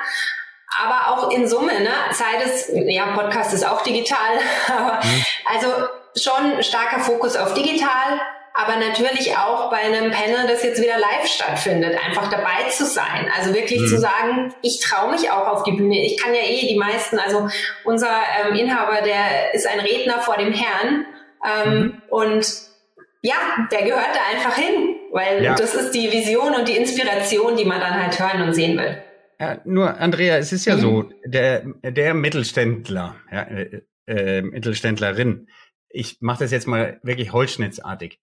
Aber auch in Summe, ne, Zeit ist, ja, Podcast ist auch digital, aber mhm. also schon starker Fokus auf digital, aber natürlich auch bei einem Panel, das jetzt wieder live stattfindet, einfach dabei zu sein. Also wirklich mhm. zu sagen, ich traue mich auch auf die Bühne. Ich kann ja eh die meisten, also unser ähm, Inhaber, der ist ein Redner vor dem Herrn ähm, mhm. und ja, der gehört da einfach hin, weil ja. das ist die Vision und die Inspiration, die man dann halt hören und sehen will. Ja, nur Andrea, es ist ja mhm. so, der, der Mittelständler, ja, äh, äh, Mittelständlerin, ich mache das jetzt mal wirklich holzschnittsartig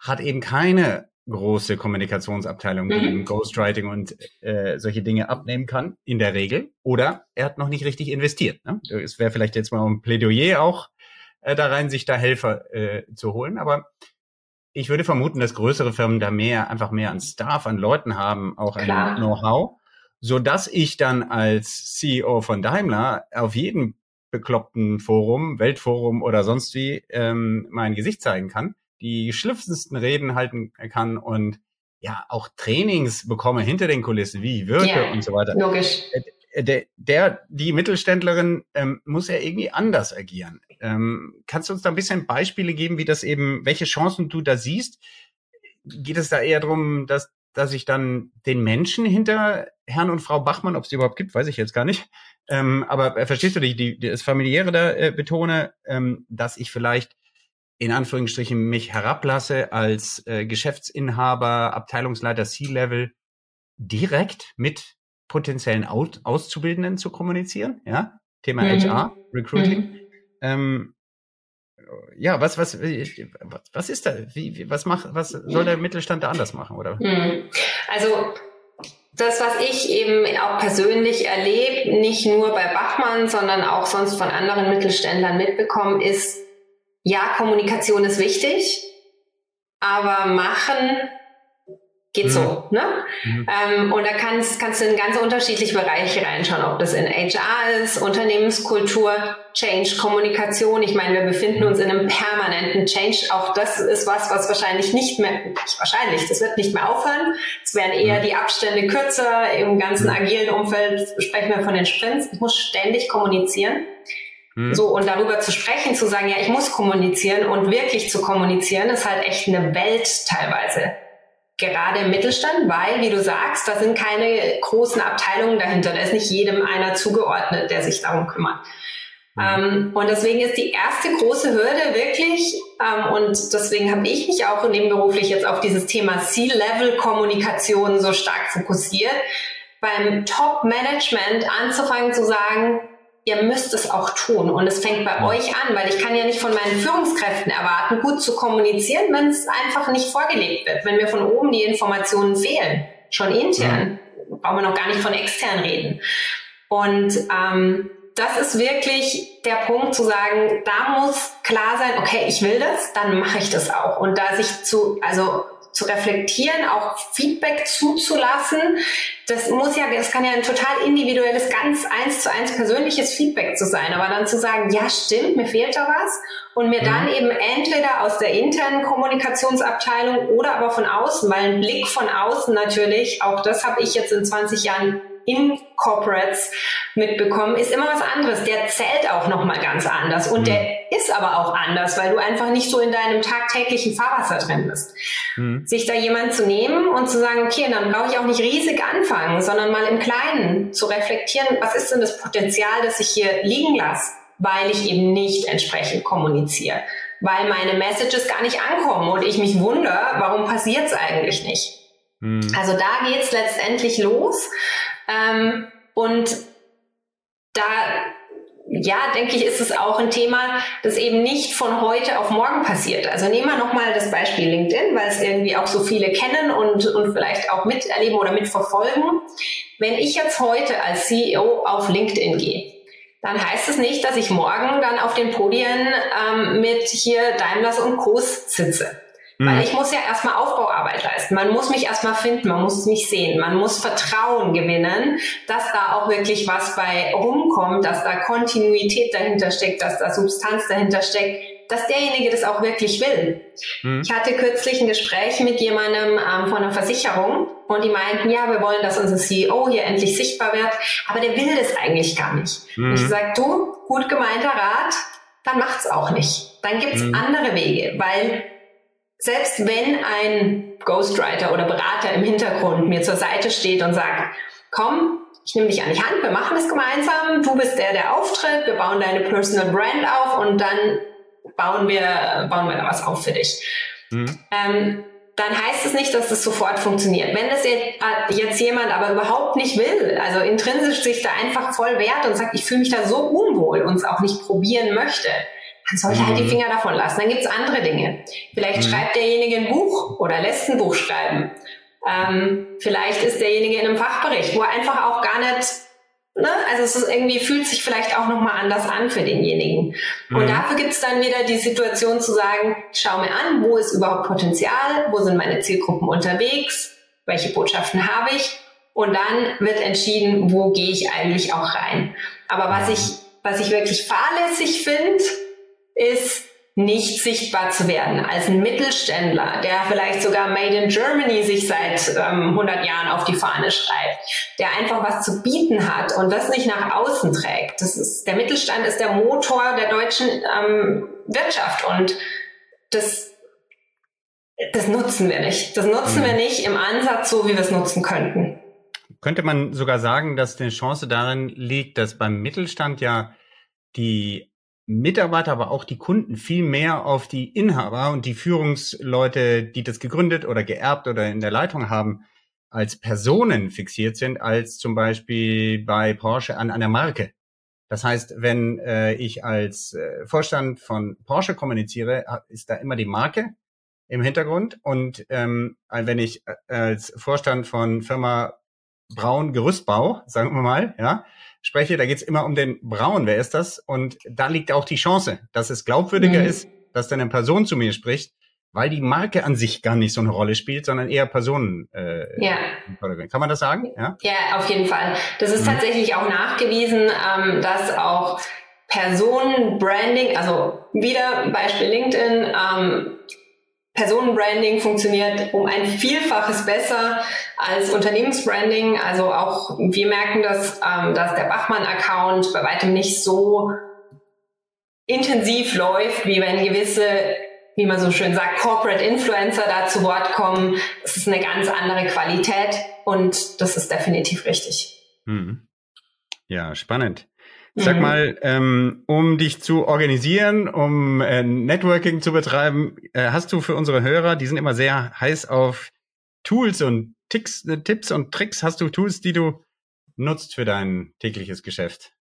hat eben keine große Kommunikationsabteilung, die mhm. Ghostwriting und äh, solche Dinge abnehmen kann, in der Regel. Oder er hat noch nicht richtig investiert. Ne? Es wäre vielleicht jetzt mal ein Plädoyer auch äh, da rein, sich da Helfer äh, zu holen. Aber ich würde vermuten, dass größere Firmen da mehr, einfach mehr an Staff, an Leuten haben, auch Klar. an Know-how, so dass ich dann als CEO von Daimler auf jedem bekloppten Forum, Weltforum oder sonst wie ähm, mein Gesicht zeigen kann die schliffendsten Reden halten kann und ja auch Trainings bekomme hinter den Kulissen, wie wirke yeah, und so weiter. Logisch. Äh, der, der die Mittelständlerin ähm, muss ja irgendwie anders agieren. Ähm, kannst du uns da ein bisschen Beispiele geben, wie das eben, welche Chancen du da siehst? Geht es da eher darum, dass dass ich dann den Menschen hinter Herrn und Frau Bachmann, ob es die überhaupt gibt, weiß ich jetzt gar nicht. Ähm, aber äh, verstehst du die, die, das familiäre da äh, betone, ähm, dass ich vielleicht in Anführungsstrichen mich herablasse als äh, Geschäftsinhaber, Abteilungsleiter C-Level direkt mit potenziellen Aus Auszubildenden zu kommunizieren, ja, Thema mhm. HR, Recruiting. Mhm. Ähm, ja, was, was, was ist da? Wie, was macht, was soll der Mittelstand da anders machen, oder? Mhm. Also, das, was ich eben auch persönlich erlebe, nicht nur bei Bachmann, sondern auch sonst von anderen Mittelständlern mitbekommen, ist, ja, Kommunikation ist wichtig, aber machen Geht mhm. so, ne? Mhm. Ähm, und da kannst, kannst du in ganz unterschiedliche Bereiche reinschauen, ob das in HR ist, Unternehmenskultur, Change, Kommunikation. Ich meine, wir befinden uns in einem permanenten Change. Auch das ist was, was wahrscheinlich nicht mehr, nicht wahrscheinlich, das wird nicht mehr aufhören. Es werden eher mhm. die Abstände kürzer. Im ganzen mhm. agilen Umfeld sprechen wir von den Sprints. Ich muss ständig kommunizieren. Mhm. So, und darüber zu sprechen, zu sagen, ja, ich muss kommunizieren und wirklich zu kommunizieren, ist halt echt eine Welt teilweise gerade im Mittelstand, weil, wie du sagst, da sind keine großen Abteilungen dahinter. Da ist nicht jedem einer zugeordnet, der sich darum kümmert. Mhm. Ähm, und deswegen ist die erste große Hürde wirklich, ähm, und deswegen habe ich mich auch nebenberuflich jetzt auf dieses Thema C-Level-Kommunikation so stark fokussiert, beim Top-Management anzufangen zu sagen, ihr müsst es auch tun. Und es fängt bei euch an, weil ich kann ja nicht von meinen Führungskräften erwarten, gut zu kommunizieren, wenn es einfach nicht vorgelegt wird, wenn mir von oben die Informationen fehlen, schon intern. Ja. Brauchen wir noch gar nicht von extern reden. Und ähm, das ist wirklich der Punkt zu sagen, da muss klar sein, okay, ich will das, dann mache ich das auch. Und da sich zu, also zu reflektieren, auch Feedback zuzulassen. Das muss ja, das kann ja ein total individuelles, ganz eins zu eins persönliches Feedback zu sein. Aber dann zu sagen, ja, stimmt, mir fehlt da was. Und mir dann mhm. eben entweder aus der internen Kommunikationsabteilung oder aber von außen, weil ein Blick von außen natürlich, auch das habe ich jetzt in 20 Jahren in Corporates mitbekommen, ist immer was anderes. Der zählt auch nochmal ganz anders und mhm. der ist aber auch anders, weil du einfach nicht so in deinem tagtäglichen Fahrwasser drin bist. Mhm. Sich da jemand zu nehmen und zu sagen, okay, dann brauche ich auch nicht riesig anfangen, sondern mal im Kleinen zu reflektieren, was ist denn das Potenzial, das ich hier liegen lasse, weil ich eben nicht entsprechend kommuniziere, weil meine Messages gar nicht ankommen und ich mich wundere, warum passiert es eigentlich nicht. Mhm. Also da geht's letztendlich los. Ähm, und da, ja, denke ich, ist es auch ein Thema, das eben nicht von heute auf morgen passiert. Also nehmen wir nochmal das Beispiel LinkedIn, weil es irgendwie auch so viele kennen und, und vielleicht auch miterleben oder mitverfolgen. Wenn ich jetzt heute als CEO auf LinkedIn gehe, dann heißt es nicht, dass ich morgen dann auf den Podien ähm, mit hier Daimlers und Co's sitze. Weil mhm. ich muss ja erstmal Aufbauarbeit leisten. Man muss mich erstmal finden, man muss mich sehen, man muss Vertrauen gewinnen, dass da auch wirklich was bei rumkommt, dass da Kontinuität dahinter steckt, dass da Substanz dahinter steckt, dass derjenige das auch wirklich will. Mhm. Ich hatte kürzlich ein Gespräch mit jemandem ähm, von einer Versicherung und die meinten, ja, wir wollen, dass unser CEO hier endlich sichtbar wird, aber der will das eigentlich gar nicht. Mhm. Ich sage, du, gut gemeinter Rat, dann macht's auch nicht. Dann gibt's mhm. andere Wege, weil selbst wenn ein Ghostwriter oder Berater im Hintergrund mir zur Seite steht und sagt, komm, ich nehme dich an die Hand, wir machen das gemeinsam, du bist der, der auftritt, wir bauen deine Personal Brand auf und dann bauen wir, bauen wir da was auf für dich. Mhm. Ähm, dann heißt es nicht, dass das sofort funktioniert. Wenn das jetzt jemand aber überhaupt nicht will, also intrinsisch sich da einfach voll wehrt und sagt, ich fühle mich da so unwohl und es auch nicht probieren möchte, dann sollte halt die mhm. Finger davon lassen. Dann gibt's andere Dinge. Vielleicht mhm. schreibt derjenige ein Buch oder lässt ein Buch schreiben. Ähm, vielleicht ist derjenige in einem Fachbericht, wo er einfach auch gar nicht, ne, also es ist irgendwie fühlt sich vielleicht auch nochmal anders an für denjenigen. Mhm. Und dafür gibt's dann wieder die Situation zu sagen, schau mir an, wo ist überhaupt Potenzial, wo sind meine Zielgruppen unterwegs, welche Botschaften habe ich und dann wird entschieden, wo gehe ich eigentlich auch rein. Aber was ich, was ich wirklich fahrlässig finde, ist, nicht sichtbar zu werden als ein Mittelständler, der vielleicht sogar Made in Germany sich seit ähm, 100 Jahren auf die Fahne schreibt, der einfach was zu bieten hat und das nicht nach außen trägt. Das ist, der Mittelstand ist der Motor der deutschen ähm, Wirtschaft und das, das nutzen wir nicht. Das nutzen mhm. wir nicht im Ansatz so, wie wir es nutzen könnten. Könnte man sogar sagen, dass die Chance darin liegt, dass beim Mittelstand ja die Mitarbeiter, aber auch die Kunden viel mehr auf die Inhaber und die Führungsleute, die das gegründet oder geerbt oder in der Leitung haben, als Personen fixiert sind, als zum Beispiel bei Porsche an einer Marke. Das heißt, wenn äh, ich als äh, Vorstand von Porsche kommuniziere, ist da immer die Marke im Hintergrund. Und ähm, wenn ich äh, als Vorstand von Firma Braun Gerüstbau, sagen wir mal, ja, spreche, da geht's immer um den Braun, wer ist das? Und da liegt auch die Chance, dass es glaubwürdiger mhm. ist, dass dann eine Person zu mir spricht, weil die Marke an sich gar nicht so eine Rolle spielt, sondern eher Personen. Äh, ja. Kann man das sagen? Ja, ja auf jeden Fall. Das ist mhm. tatsächlich auch nachgewiesen, ähm, dass auch Personenbranding, also wieder Beispiel LinkedIn, ähm, Personenbranding funktioniert um ein Vielfaches besser als Unternehmensbranding. Also auch wir merken, dass, ähm, dass der Bachmann-Account bei weitem nicht so intensiv läuft, wie wenn gewisse, wie man so schön sagt, Corporate Influencer da zu Wort kommen. Das ist eine ganz andere Qualität und das ist definitiv richtig. Hm. Ja, spannend. Sag mhm. mal, ähm, um dich zu organisieren, um äh, Networking zu betreiben, äh, hast du für unsere Hörer, die sind immer sehr heiß auf Tools und Ticks, äh, Tipps und Tricks, hast du Tools, die du nutzt für dein tägliches Geschäft?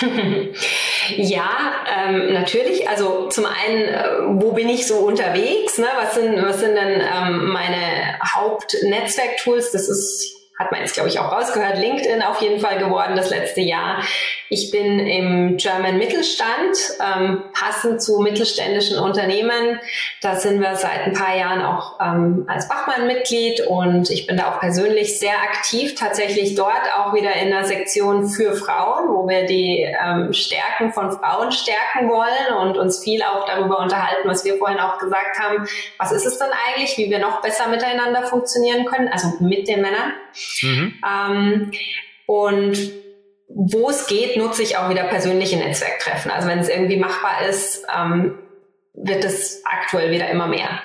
ja, ähm, natürlich. Also zum einen, äh, wo bin ich so unterwegs? Ne? Was sind was sind denn ähm, meine Hauptnetzwerktools? Das ist hat man jetzt, glaube ich, auch rausgehört, LinkedIn auf jeden Fall geworden das letzte Jahr. Ich bin im German Mittelstand, ähm, passend zu mittelständischen Unternehmen. Da sind wir seit ein paar Jahren auch ähm, als Bachmann-Mitglied und ich bin da auch persönlich sehr aktiv, tatsächlich dort auch wieder in der Sektion für Frauen, wo wir die ähm, Stärken von Frauen stärken wollen und uns viel auch darüber unterhalten, was wir vorhin auch gesagt haben. Was ist es denn eigentlich, wie wir noch besser miteinander funktionieren können, also mit den Männern. Mhm. Ähm, und wo es geht, nutze ich auch wieder persönliche Netzwerktreffen. Also wenn es irgendwie machbar ist, ähm, wird es aktuell wieder immer mehr.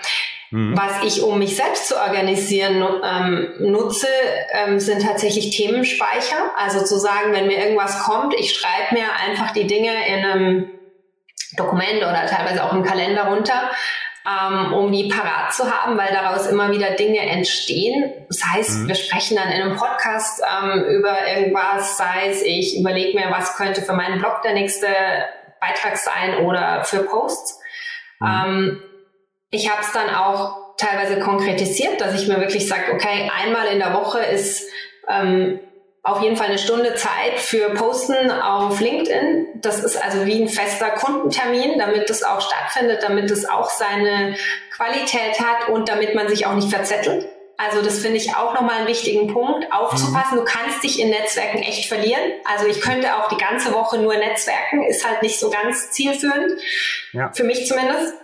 Mhm. Was ich, um mich selbst zu organisieren, ähm, nutze, ähm, sind tatsächlich Themenspeicher. Also zu sagen, wenn mir irgendwas kommt, ich schreibe mir einfach die Dinge in einem Dokument oder teilweise auch im Kalender runter ähm, um die parat zu haben, weil daraus immer wieder Dinge entstehen. Das heißt, mhm. wir sprechen dann in einem Podcast ähm, über irgendwas, sei es, ich überlege mir, was könnte für meinen Blog der nächste Beitrag sein oder für Posts. Mhm. Ähm, ich habe es dann auch teilweise konkretisiert, dass ich mir wirklich sage, okay, einmal in der Woche ist ähm, auf jeden Fall eine Stunde Zeit für Posten auf LinkedIn. Das ist also wie ein fester Kundentermin, damit das auch stattfindet, damit es auch seine Qualität hat und damit man sich auch nicht verzettelt. Also das finde ich auch nochmal einen wichtigen Punkt, aufzupassen. Du kannst dich in Netzwerken echt verlieren. Also ich könnte auch die ganze Woche nur Netzwerken, ist halt nicht so ganz zielführend, ja. für mich zumindest.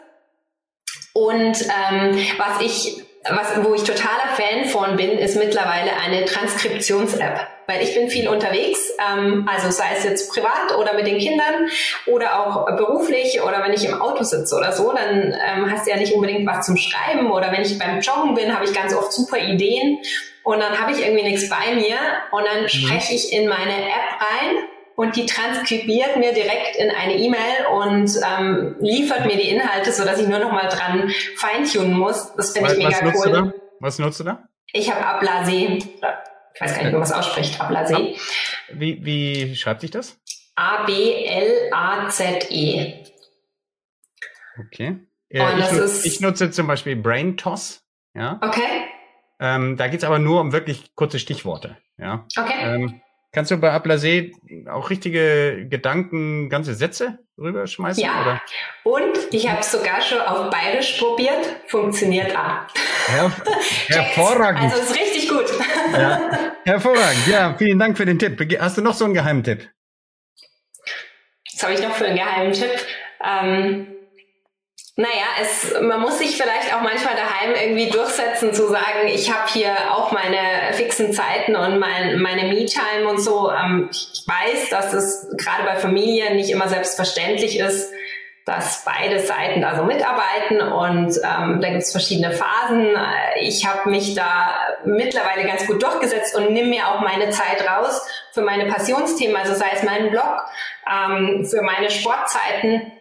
Und ähm, was ich was, wo ich totaler Fan von bin, ist mittlerweile eine Transkriptions-App. Weil ich bin viel unterwegs, ähm, also sei es jetzt privat oder mit den Kindern oder auch beruflich oder wenn ich im Auto sitze oder so, dann ähm, hast du ja nicht unbedingt was zum Schreiben oder wenn ich beim Joggen bin, habe ich ganz oft super Ideen und dann habe ich irgendwie nichts bei mir und dann mhm. spreche ich in meine App rein und die transkribiert mir direkt in eine E-Mail und ähm, liefert mir die Inhalte, so dass ich nur noch mal dran feintunen muss. Das finde ich mega was cool. Du da? Was nutzt du da? Ich habe Ablase. Ich weiß gar nicht, wie man es ausspricht. Ablase. Wie, wie schreibt sich das? A-B-L-A-Z-E. Okay. Ja, ich, nutze, ich, nutze zum Beispiel Brain Toss. Ja. Okay. Ähm, da geht's aber nur um wirklich kurze Stichworte. Ja. Okay. Ähm, Kannst du bei Ablasé auch richtige Gedanken, ganze Sätze rüberschmeißen? Ja, oder? und ich habe es sogar schon auf Bayerisch probiert, funktioniert auch. Her hervorragend. Also ist richtig gut. Ja. Hervorragend, ja, vielen Dank für den Tipp. Hast du noch so einen geheimen Tipp? Was habe ich noch für einen geheimen Tipp? Ähm, naja, es, man muss sich vielleicht auch manchmal daheim irgendwie durchsetzen, zu sagen, ich habe hier auch meine fixen Zeiten und mein, meine Me-Time und so. Ähm, ich weiß, dass es gerade bei Familien nicht immer selbstverständlich ist, dass beide Seiten da so mitarbeiten und ähm, da gibt es verschiedene Phasen. Ich habe mich da mittlerweile ganz gut durchgesetzt und nehme mir auch meine Zeit raus für meine Passionsthemen, also sei es meinen Blog, ähm, für meine Sportzeiten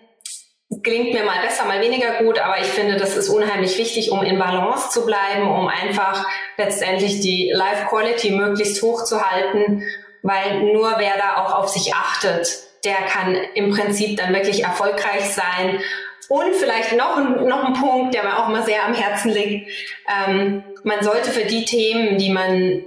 gelingt mir mal besser, mal weniger gut, aber ich finde, das ist unheimlich wichtig, um in Balance zu bleiben, um einfach letztendlich die Life Quality möglichst hoch zu halten, weil nur wer da auch auf sich achtet, der kann im Prinzip dann wirklich erfolgreich sein. Und vielleicht noch, ein, noch ein Punkt, der mir auch immer sehr am Herzen liegt. Ähm, man sollte für die Themen, die man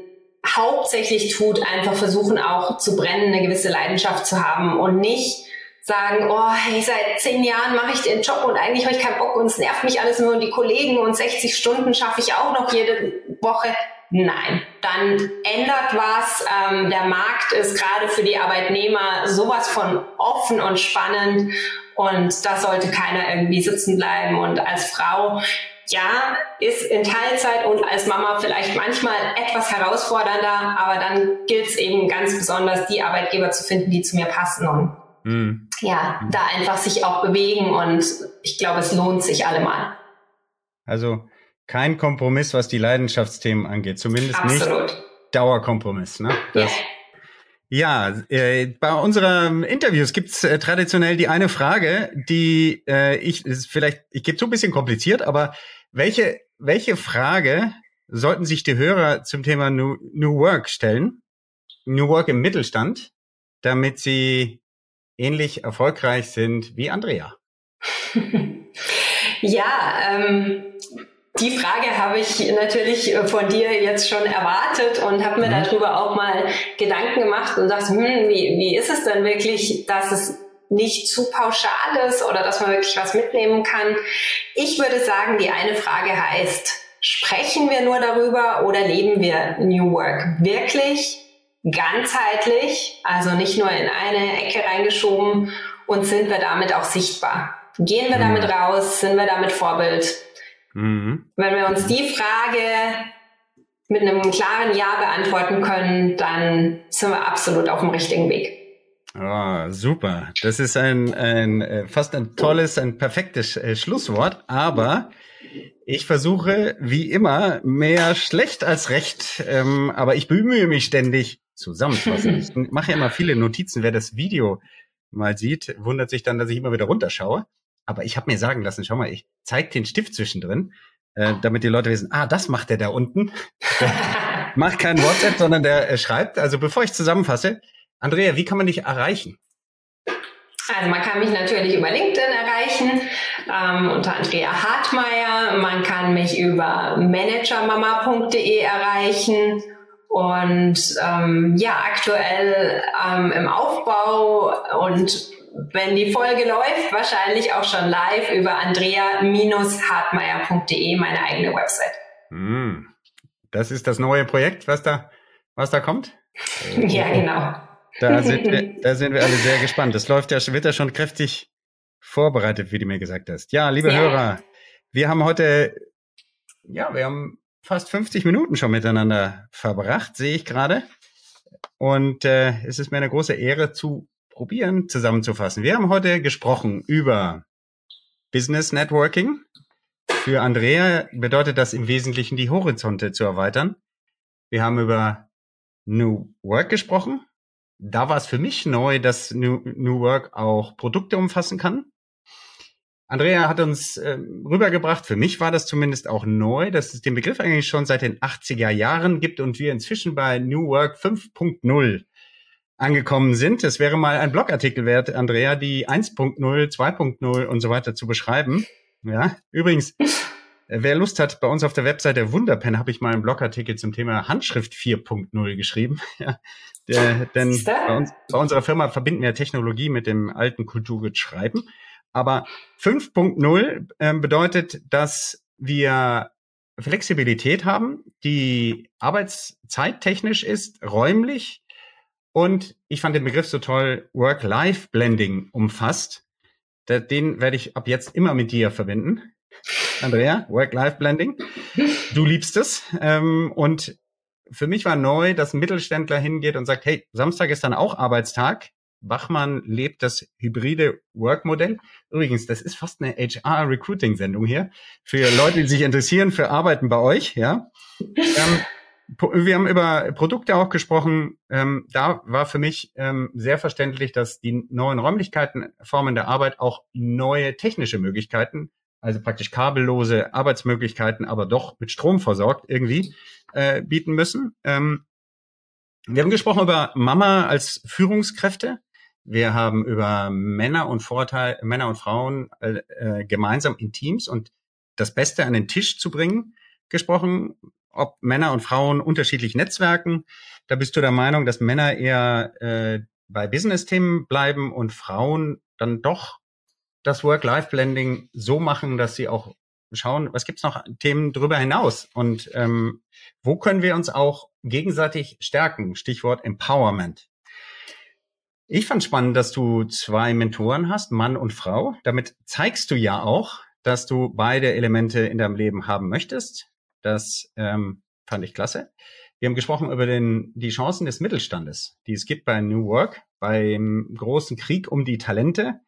hauptsächlich tut, einfach versuchen auch zu brennen, eine gewisse Leidenschaft zu haben und nicht sagen, oh, hey, seit zehn Jahren mache ich den Job und eigentlich habe ich keinen Bock und es nervt mich alles nur und die Kollegen und 60 Stunden schaffe ich auch noch jede Woche. Nein, dann ändert was. Ähm, der Markt ist gerade für die Arbeitnehmer sowas von offen und spannend und da sollte keiner irgendwie sitzen bleiben. Und als Frau, ja, ist in Teilzeit und als Mama vielleicht manchmal etwas herausfordernder, aber dann gilt es eben ganz besonders, die Arbeitgeber zu finden, die zu mir passen und mhm. ja, da einfach sich auch bewegen und ich glaube, es lohnt sich allemal. Also kein Kompromiss, was die Leidenschaftsthemen angeht. Zumindest Absolut. nicht Dauerkompromiss. Ne? Das. Ja, äh, bei unseren Interviews gibt's äh, traditionell die eine Frage, die äh, ich ist vielleicht, ich gebe so ein bisschen kompliziert, aber welche, welche Frage sollten sich die Hörer zum Thema New, New Work stellen? New Work im Mittelstand, damit sie ähnlich erfolgreich sind wie Andrea? ja, ähm, die Frage habe ich natürlich von dir jetzt schon erwartet und habe mir mhm. darüber auch mal Gedanken gemacht und dachte, hm, wie, wie ist es denn wirklich, dass es nicht zu pauschal ist oder dass man wirklich was mitnehmen kann? Ich würde sagen, die eine Frage heißt, sprechen wir nur darüber oder leben wir New Work wirklich ganzheitlich, also nicht nur in eine Ecke reingeschoben und sind wir damit auch sichtbar? Gehen wir mhm. damit raus? Sind wir damit Vorbild? Mhm. Wenn wir uns die Frage mit einem klaren Ja beantworten können, dann sind wir absolut auf dem richtigen Weg. Oh, super. Das ist ein, ein äh, fast ein tolles, ein perfektes äh, Schlusswort. Aber ich versuche wie immer mehr schlecht als recht. Ähm, aber ich bemühe mich ständig zusammenfassen. ich mache ja immer viele Notizen. Wer das Video mal sieht, wundert sich dann, dass ich immer wieder runterschaue. Aber ich habe mir sagen lassen, schau mal, ich zeig den Stift zwischendrin, äh, damit die Leute wissen, ah, das macht der da unten. Der macht kein WhatsApp, sondern der äh, schreibt. Also bevor ich zusammenfasse, Andrea, wie kann man dich erreichen? Also man kann mich natürlich über LinkedIn erreichen, ähm, unter Andrea Hartmeier. Man kann mich über managermama.de erreichen. Und ähm, ja, aktuell ähm, im Aufbau und wenn die Folge läuft, wahrscheinlich auch schon live über andrea-hartmeier.de, meine eigene Website. Hm. Das ist das neue Projekt, was da, was da kommt? ja, genau. Da sind, wir, da sind wir alle sehr gespannt. Das läuft ja, wird ja schon kräftig vorbereitet, wie du mir gesagt hast. Ja, liebe ja. Hörer, wir haben heute, ja, wir haben fast 50 Minuten schon miteinander verbracht, sehe ich gerade. Und äh, es ist mir eine große Ehre zu probieren zusammenzufassen. Wir haben heute gesprochen über Business Networking. Für Andrea bedeutet das im Wesentlichen die Horizonte zu erweitern. Wir haben über New Work gesprochen. Da war es für mich neu, dass New, New Work auch Produkte umfassen kann. Andrea hat uns äh, rübergebracht, für mich war das zumindest auch neu, dass es den Begriff eigentlich schon seit den 80er Jahren gibt und wir inzwischen bei New Work 5.0 angekommen sind. Es wäre mal ein Blogartikel wert, Andrea, die 1.0, 2.0 und so weiter zu beschreiben. Ja, übrigens, wer Lust hat, bei uns auf der Webseite Wunderpen habe ich mal einen Blogartikel zum Thema Handschrift 4.0 geschrieben. Ja, der, denn bei, uns, bei unserer Firma verbinden wir Technologie mit dem alten Kulturgut Schreiben. Aber 5.0 äh, bedeutet, dass wir Flexibilität haben, die arbeitszeittechnisch ist, räumlich und ich fand den Begriff so toll, Work-Life-Blending umfasst. Den werde ich ab jetzt immer mit dir verbinden. Andrea, Work-Life-Blending. Du liebst es. Ähm, und für mich war neu, dass ein Mittelständler hingeht und sagt, hey, Samstag ist dann auch Arbeitstag. Bachmann lebt das hybride Work-Modell. Übrigens, das ist fast eine HR-Recruiting-Sendung hier. Für Leute, die sich interessieren für Arbeiten bei euch, ja. Wir haben über Produkte auch gesprochen. Ähm, da war für mich ähm, sehr verständlich, dass die neuen Räumlichkeiten, Formen der Arbeit auch neue technische Möglichkeiten, also praktisch kabellose Arbeitsmöglichkeiten, aber doch mit Strom versorgt irgendwie äh, bieten müssen. Ähm, wir haben gesprochen über Mama als Führungskräfte. Wir haben über Männer und Vorteil, Männer und Frauen äh, äh gemeinsam in Teams und das Beste an den Tisch zu bringen gesprochen ob Männer und Frauen unterschiedlich netzwerken. Da bist du der Meinung, dass Männer eher äh, bei Business-Themen bleiben und Frauen dann doch das Work-Life-Blending so machen, dass sie auch schauen, was gibt's noch Themen drüber hinaus und ähm, wo können wir uns auch gegenseitig stärken? Stichwort Empowerment. Ich fand spannend, dass du zwei Mentoren hast, Mann und Frau. Damit zeigst du ja auch, dass du beide Elemente in deinem Leben haben möchtest. Das ähm, fand ich klasse. Wir haben gesprochen über den, die Chancen des Mittelstandes, die es gibt bei New Work, beim großen Krieg um die Talente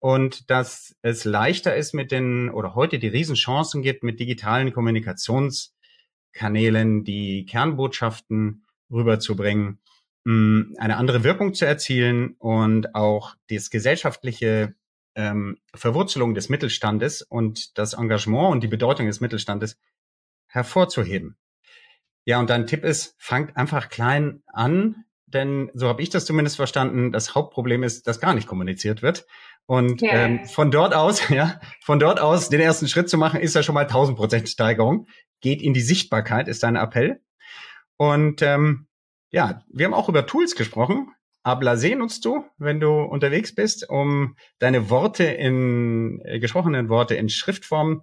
und dass es leichter ist mit den oder heute die Riesenchancen gibt mit digitalen Kommunikationskanälen, die Kernbotschaften rüberzubringen, eine andere Wirkung zu erzielen und auch das gesellschaftliche ähm, Verwurzelung des Mittelstandes und das Engagement und die Bedeutung des Mittelstandes hervorzuheben. Ja, und dein Tipp ist, fangt einfach klein an, denn so habe ich das zumindest verstanden. Das Hauptproblem ist, dass gar nicht kommuniziert wird. Und ja. ähm, von dort aus, ja, von dort aus den ersten Schritt zu machen, ist ja schon mal 1000 Prozent Steigerung. Geht in die Sichtbarkeit, ist dein Appell. Und ähm, ja, wir haben auch über Tools gesprochen. Ablase nutzt du, wenn du unterwegs bist, um deine Worte in äh, gesprochenen Worte in Schriftform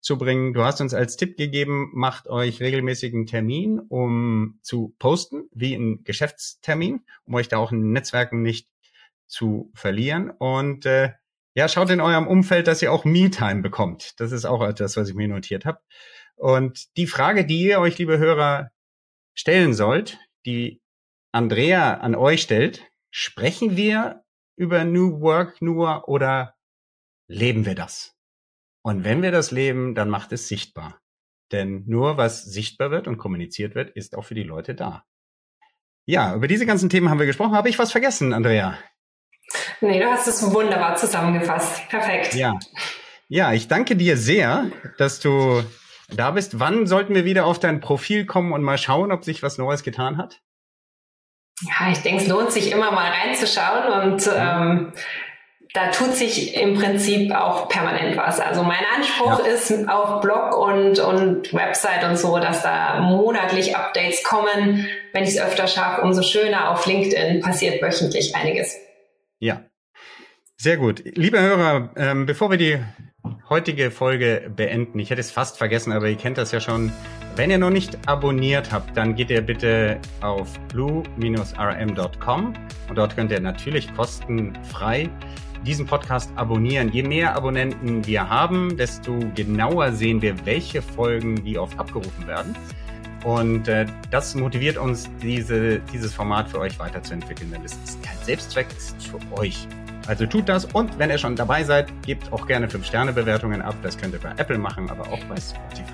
zu bringen. Du hast uns als Tipp gegeben, macht euch regelmäßigen Termin, um zu posten, wie ein Geschäftstermin, um euch da auch in Netzwerken nicht zu verlieren. Und äh, ja, schaut in eurem Umfeld, dass ihr auch Me-Time bekommt. Das ist auch etwas, was ich mir notiert habe. Und die Frage, die ihr euch, liebe Hörer, stellen sollt, die Andrea an euch stellt, sprechen wir über New Work nur oder leben wir das? Und wenn wir das leben, dann macht es sichtbar. Denn nur was sichtbar wird und kommuniziert wird, ist auch für die Leute da. Ja, über diese ganzen Themen haben wir gesprochen. Habe ich was vergessen, Andrea? Nee, du hast es wunderbar zusammengefasst. Perfekt. Ja. Ja, ich danke dir sehr, dass du da bist. Wann sollten wir wieder auf dein Profil kommen und mal schauen, ob sich was Neues getan hat? Ja, ich denke, es lohnt sich immer mal reinzuschauen und ähm, da tut sich im Prinzip auch permanent was. Also mein Anspruch ja. ist auf Blog und, und Website und so, dass da monatlich Updates kommen. Wenn ich es öfter schaffe, umso schöner. Auf LinkedIn passiert wöchentlich einiges. Ja, sehr gut. Liebe Hörer, ähm, bevor wir die heutige Folge beenden, ich hätte es fast vergessen, aber ihr kennt das ja schon. Wenn ihr noch nicht abonniert habt, dann geht ihr bitte auf blue-rm.com und dort könnt ihr natürlich kostenfrei diesen Podcast abonnieren. Je mehr Abonnenten wir haben, desto genauer sehen wir, welche Folgen wie oft abgerufen werden. Und äh, das motiviert uns, diese, dieses Format für euch weiterzuentwickeln. Denn es ist kein Selbstzweck, es ist für euch. Also tut das und wenn ihr schon dabei seid, gebt auch gerne 5-Sterne-Bewertungen ab. Das könnt ihr bei Apple machen, aber auch bei Spotify.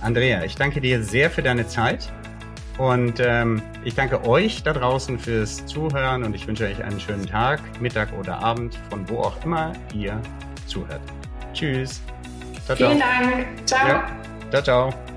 Andrea, ich danke dir sehr für deine Zeit. Und ähm, ich danke euch da draußen fürs Zuhören und ich wünsche euch einen schönen Tag, Mittag oder Abend, von wo auch immer ihr zuhört. Tschüss. Ciao, ciao. Vielen Dank. Ciao. Ja. Ciao, ciao.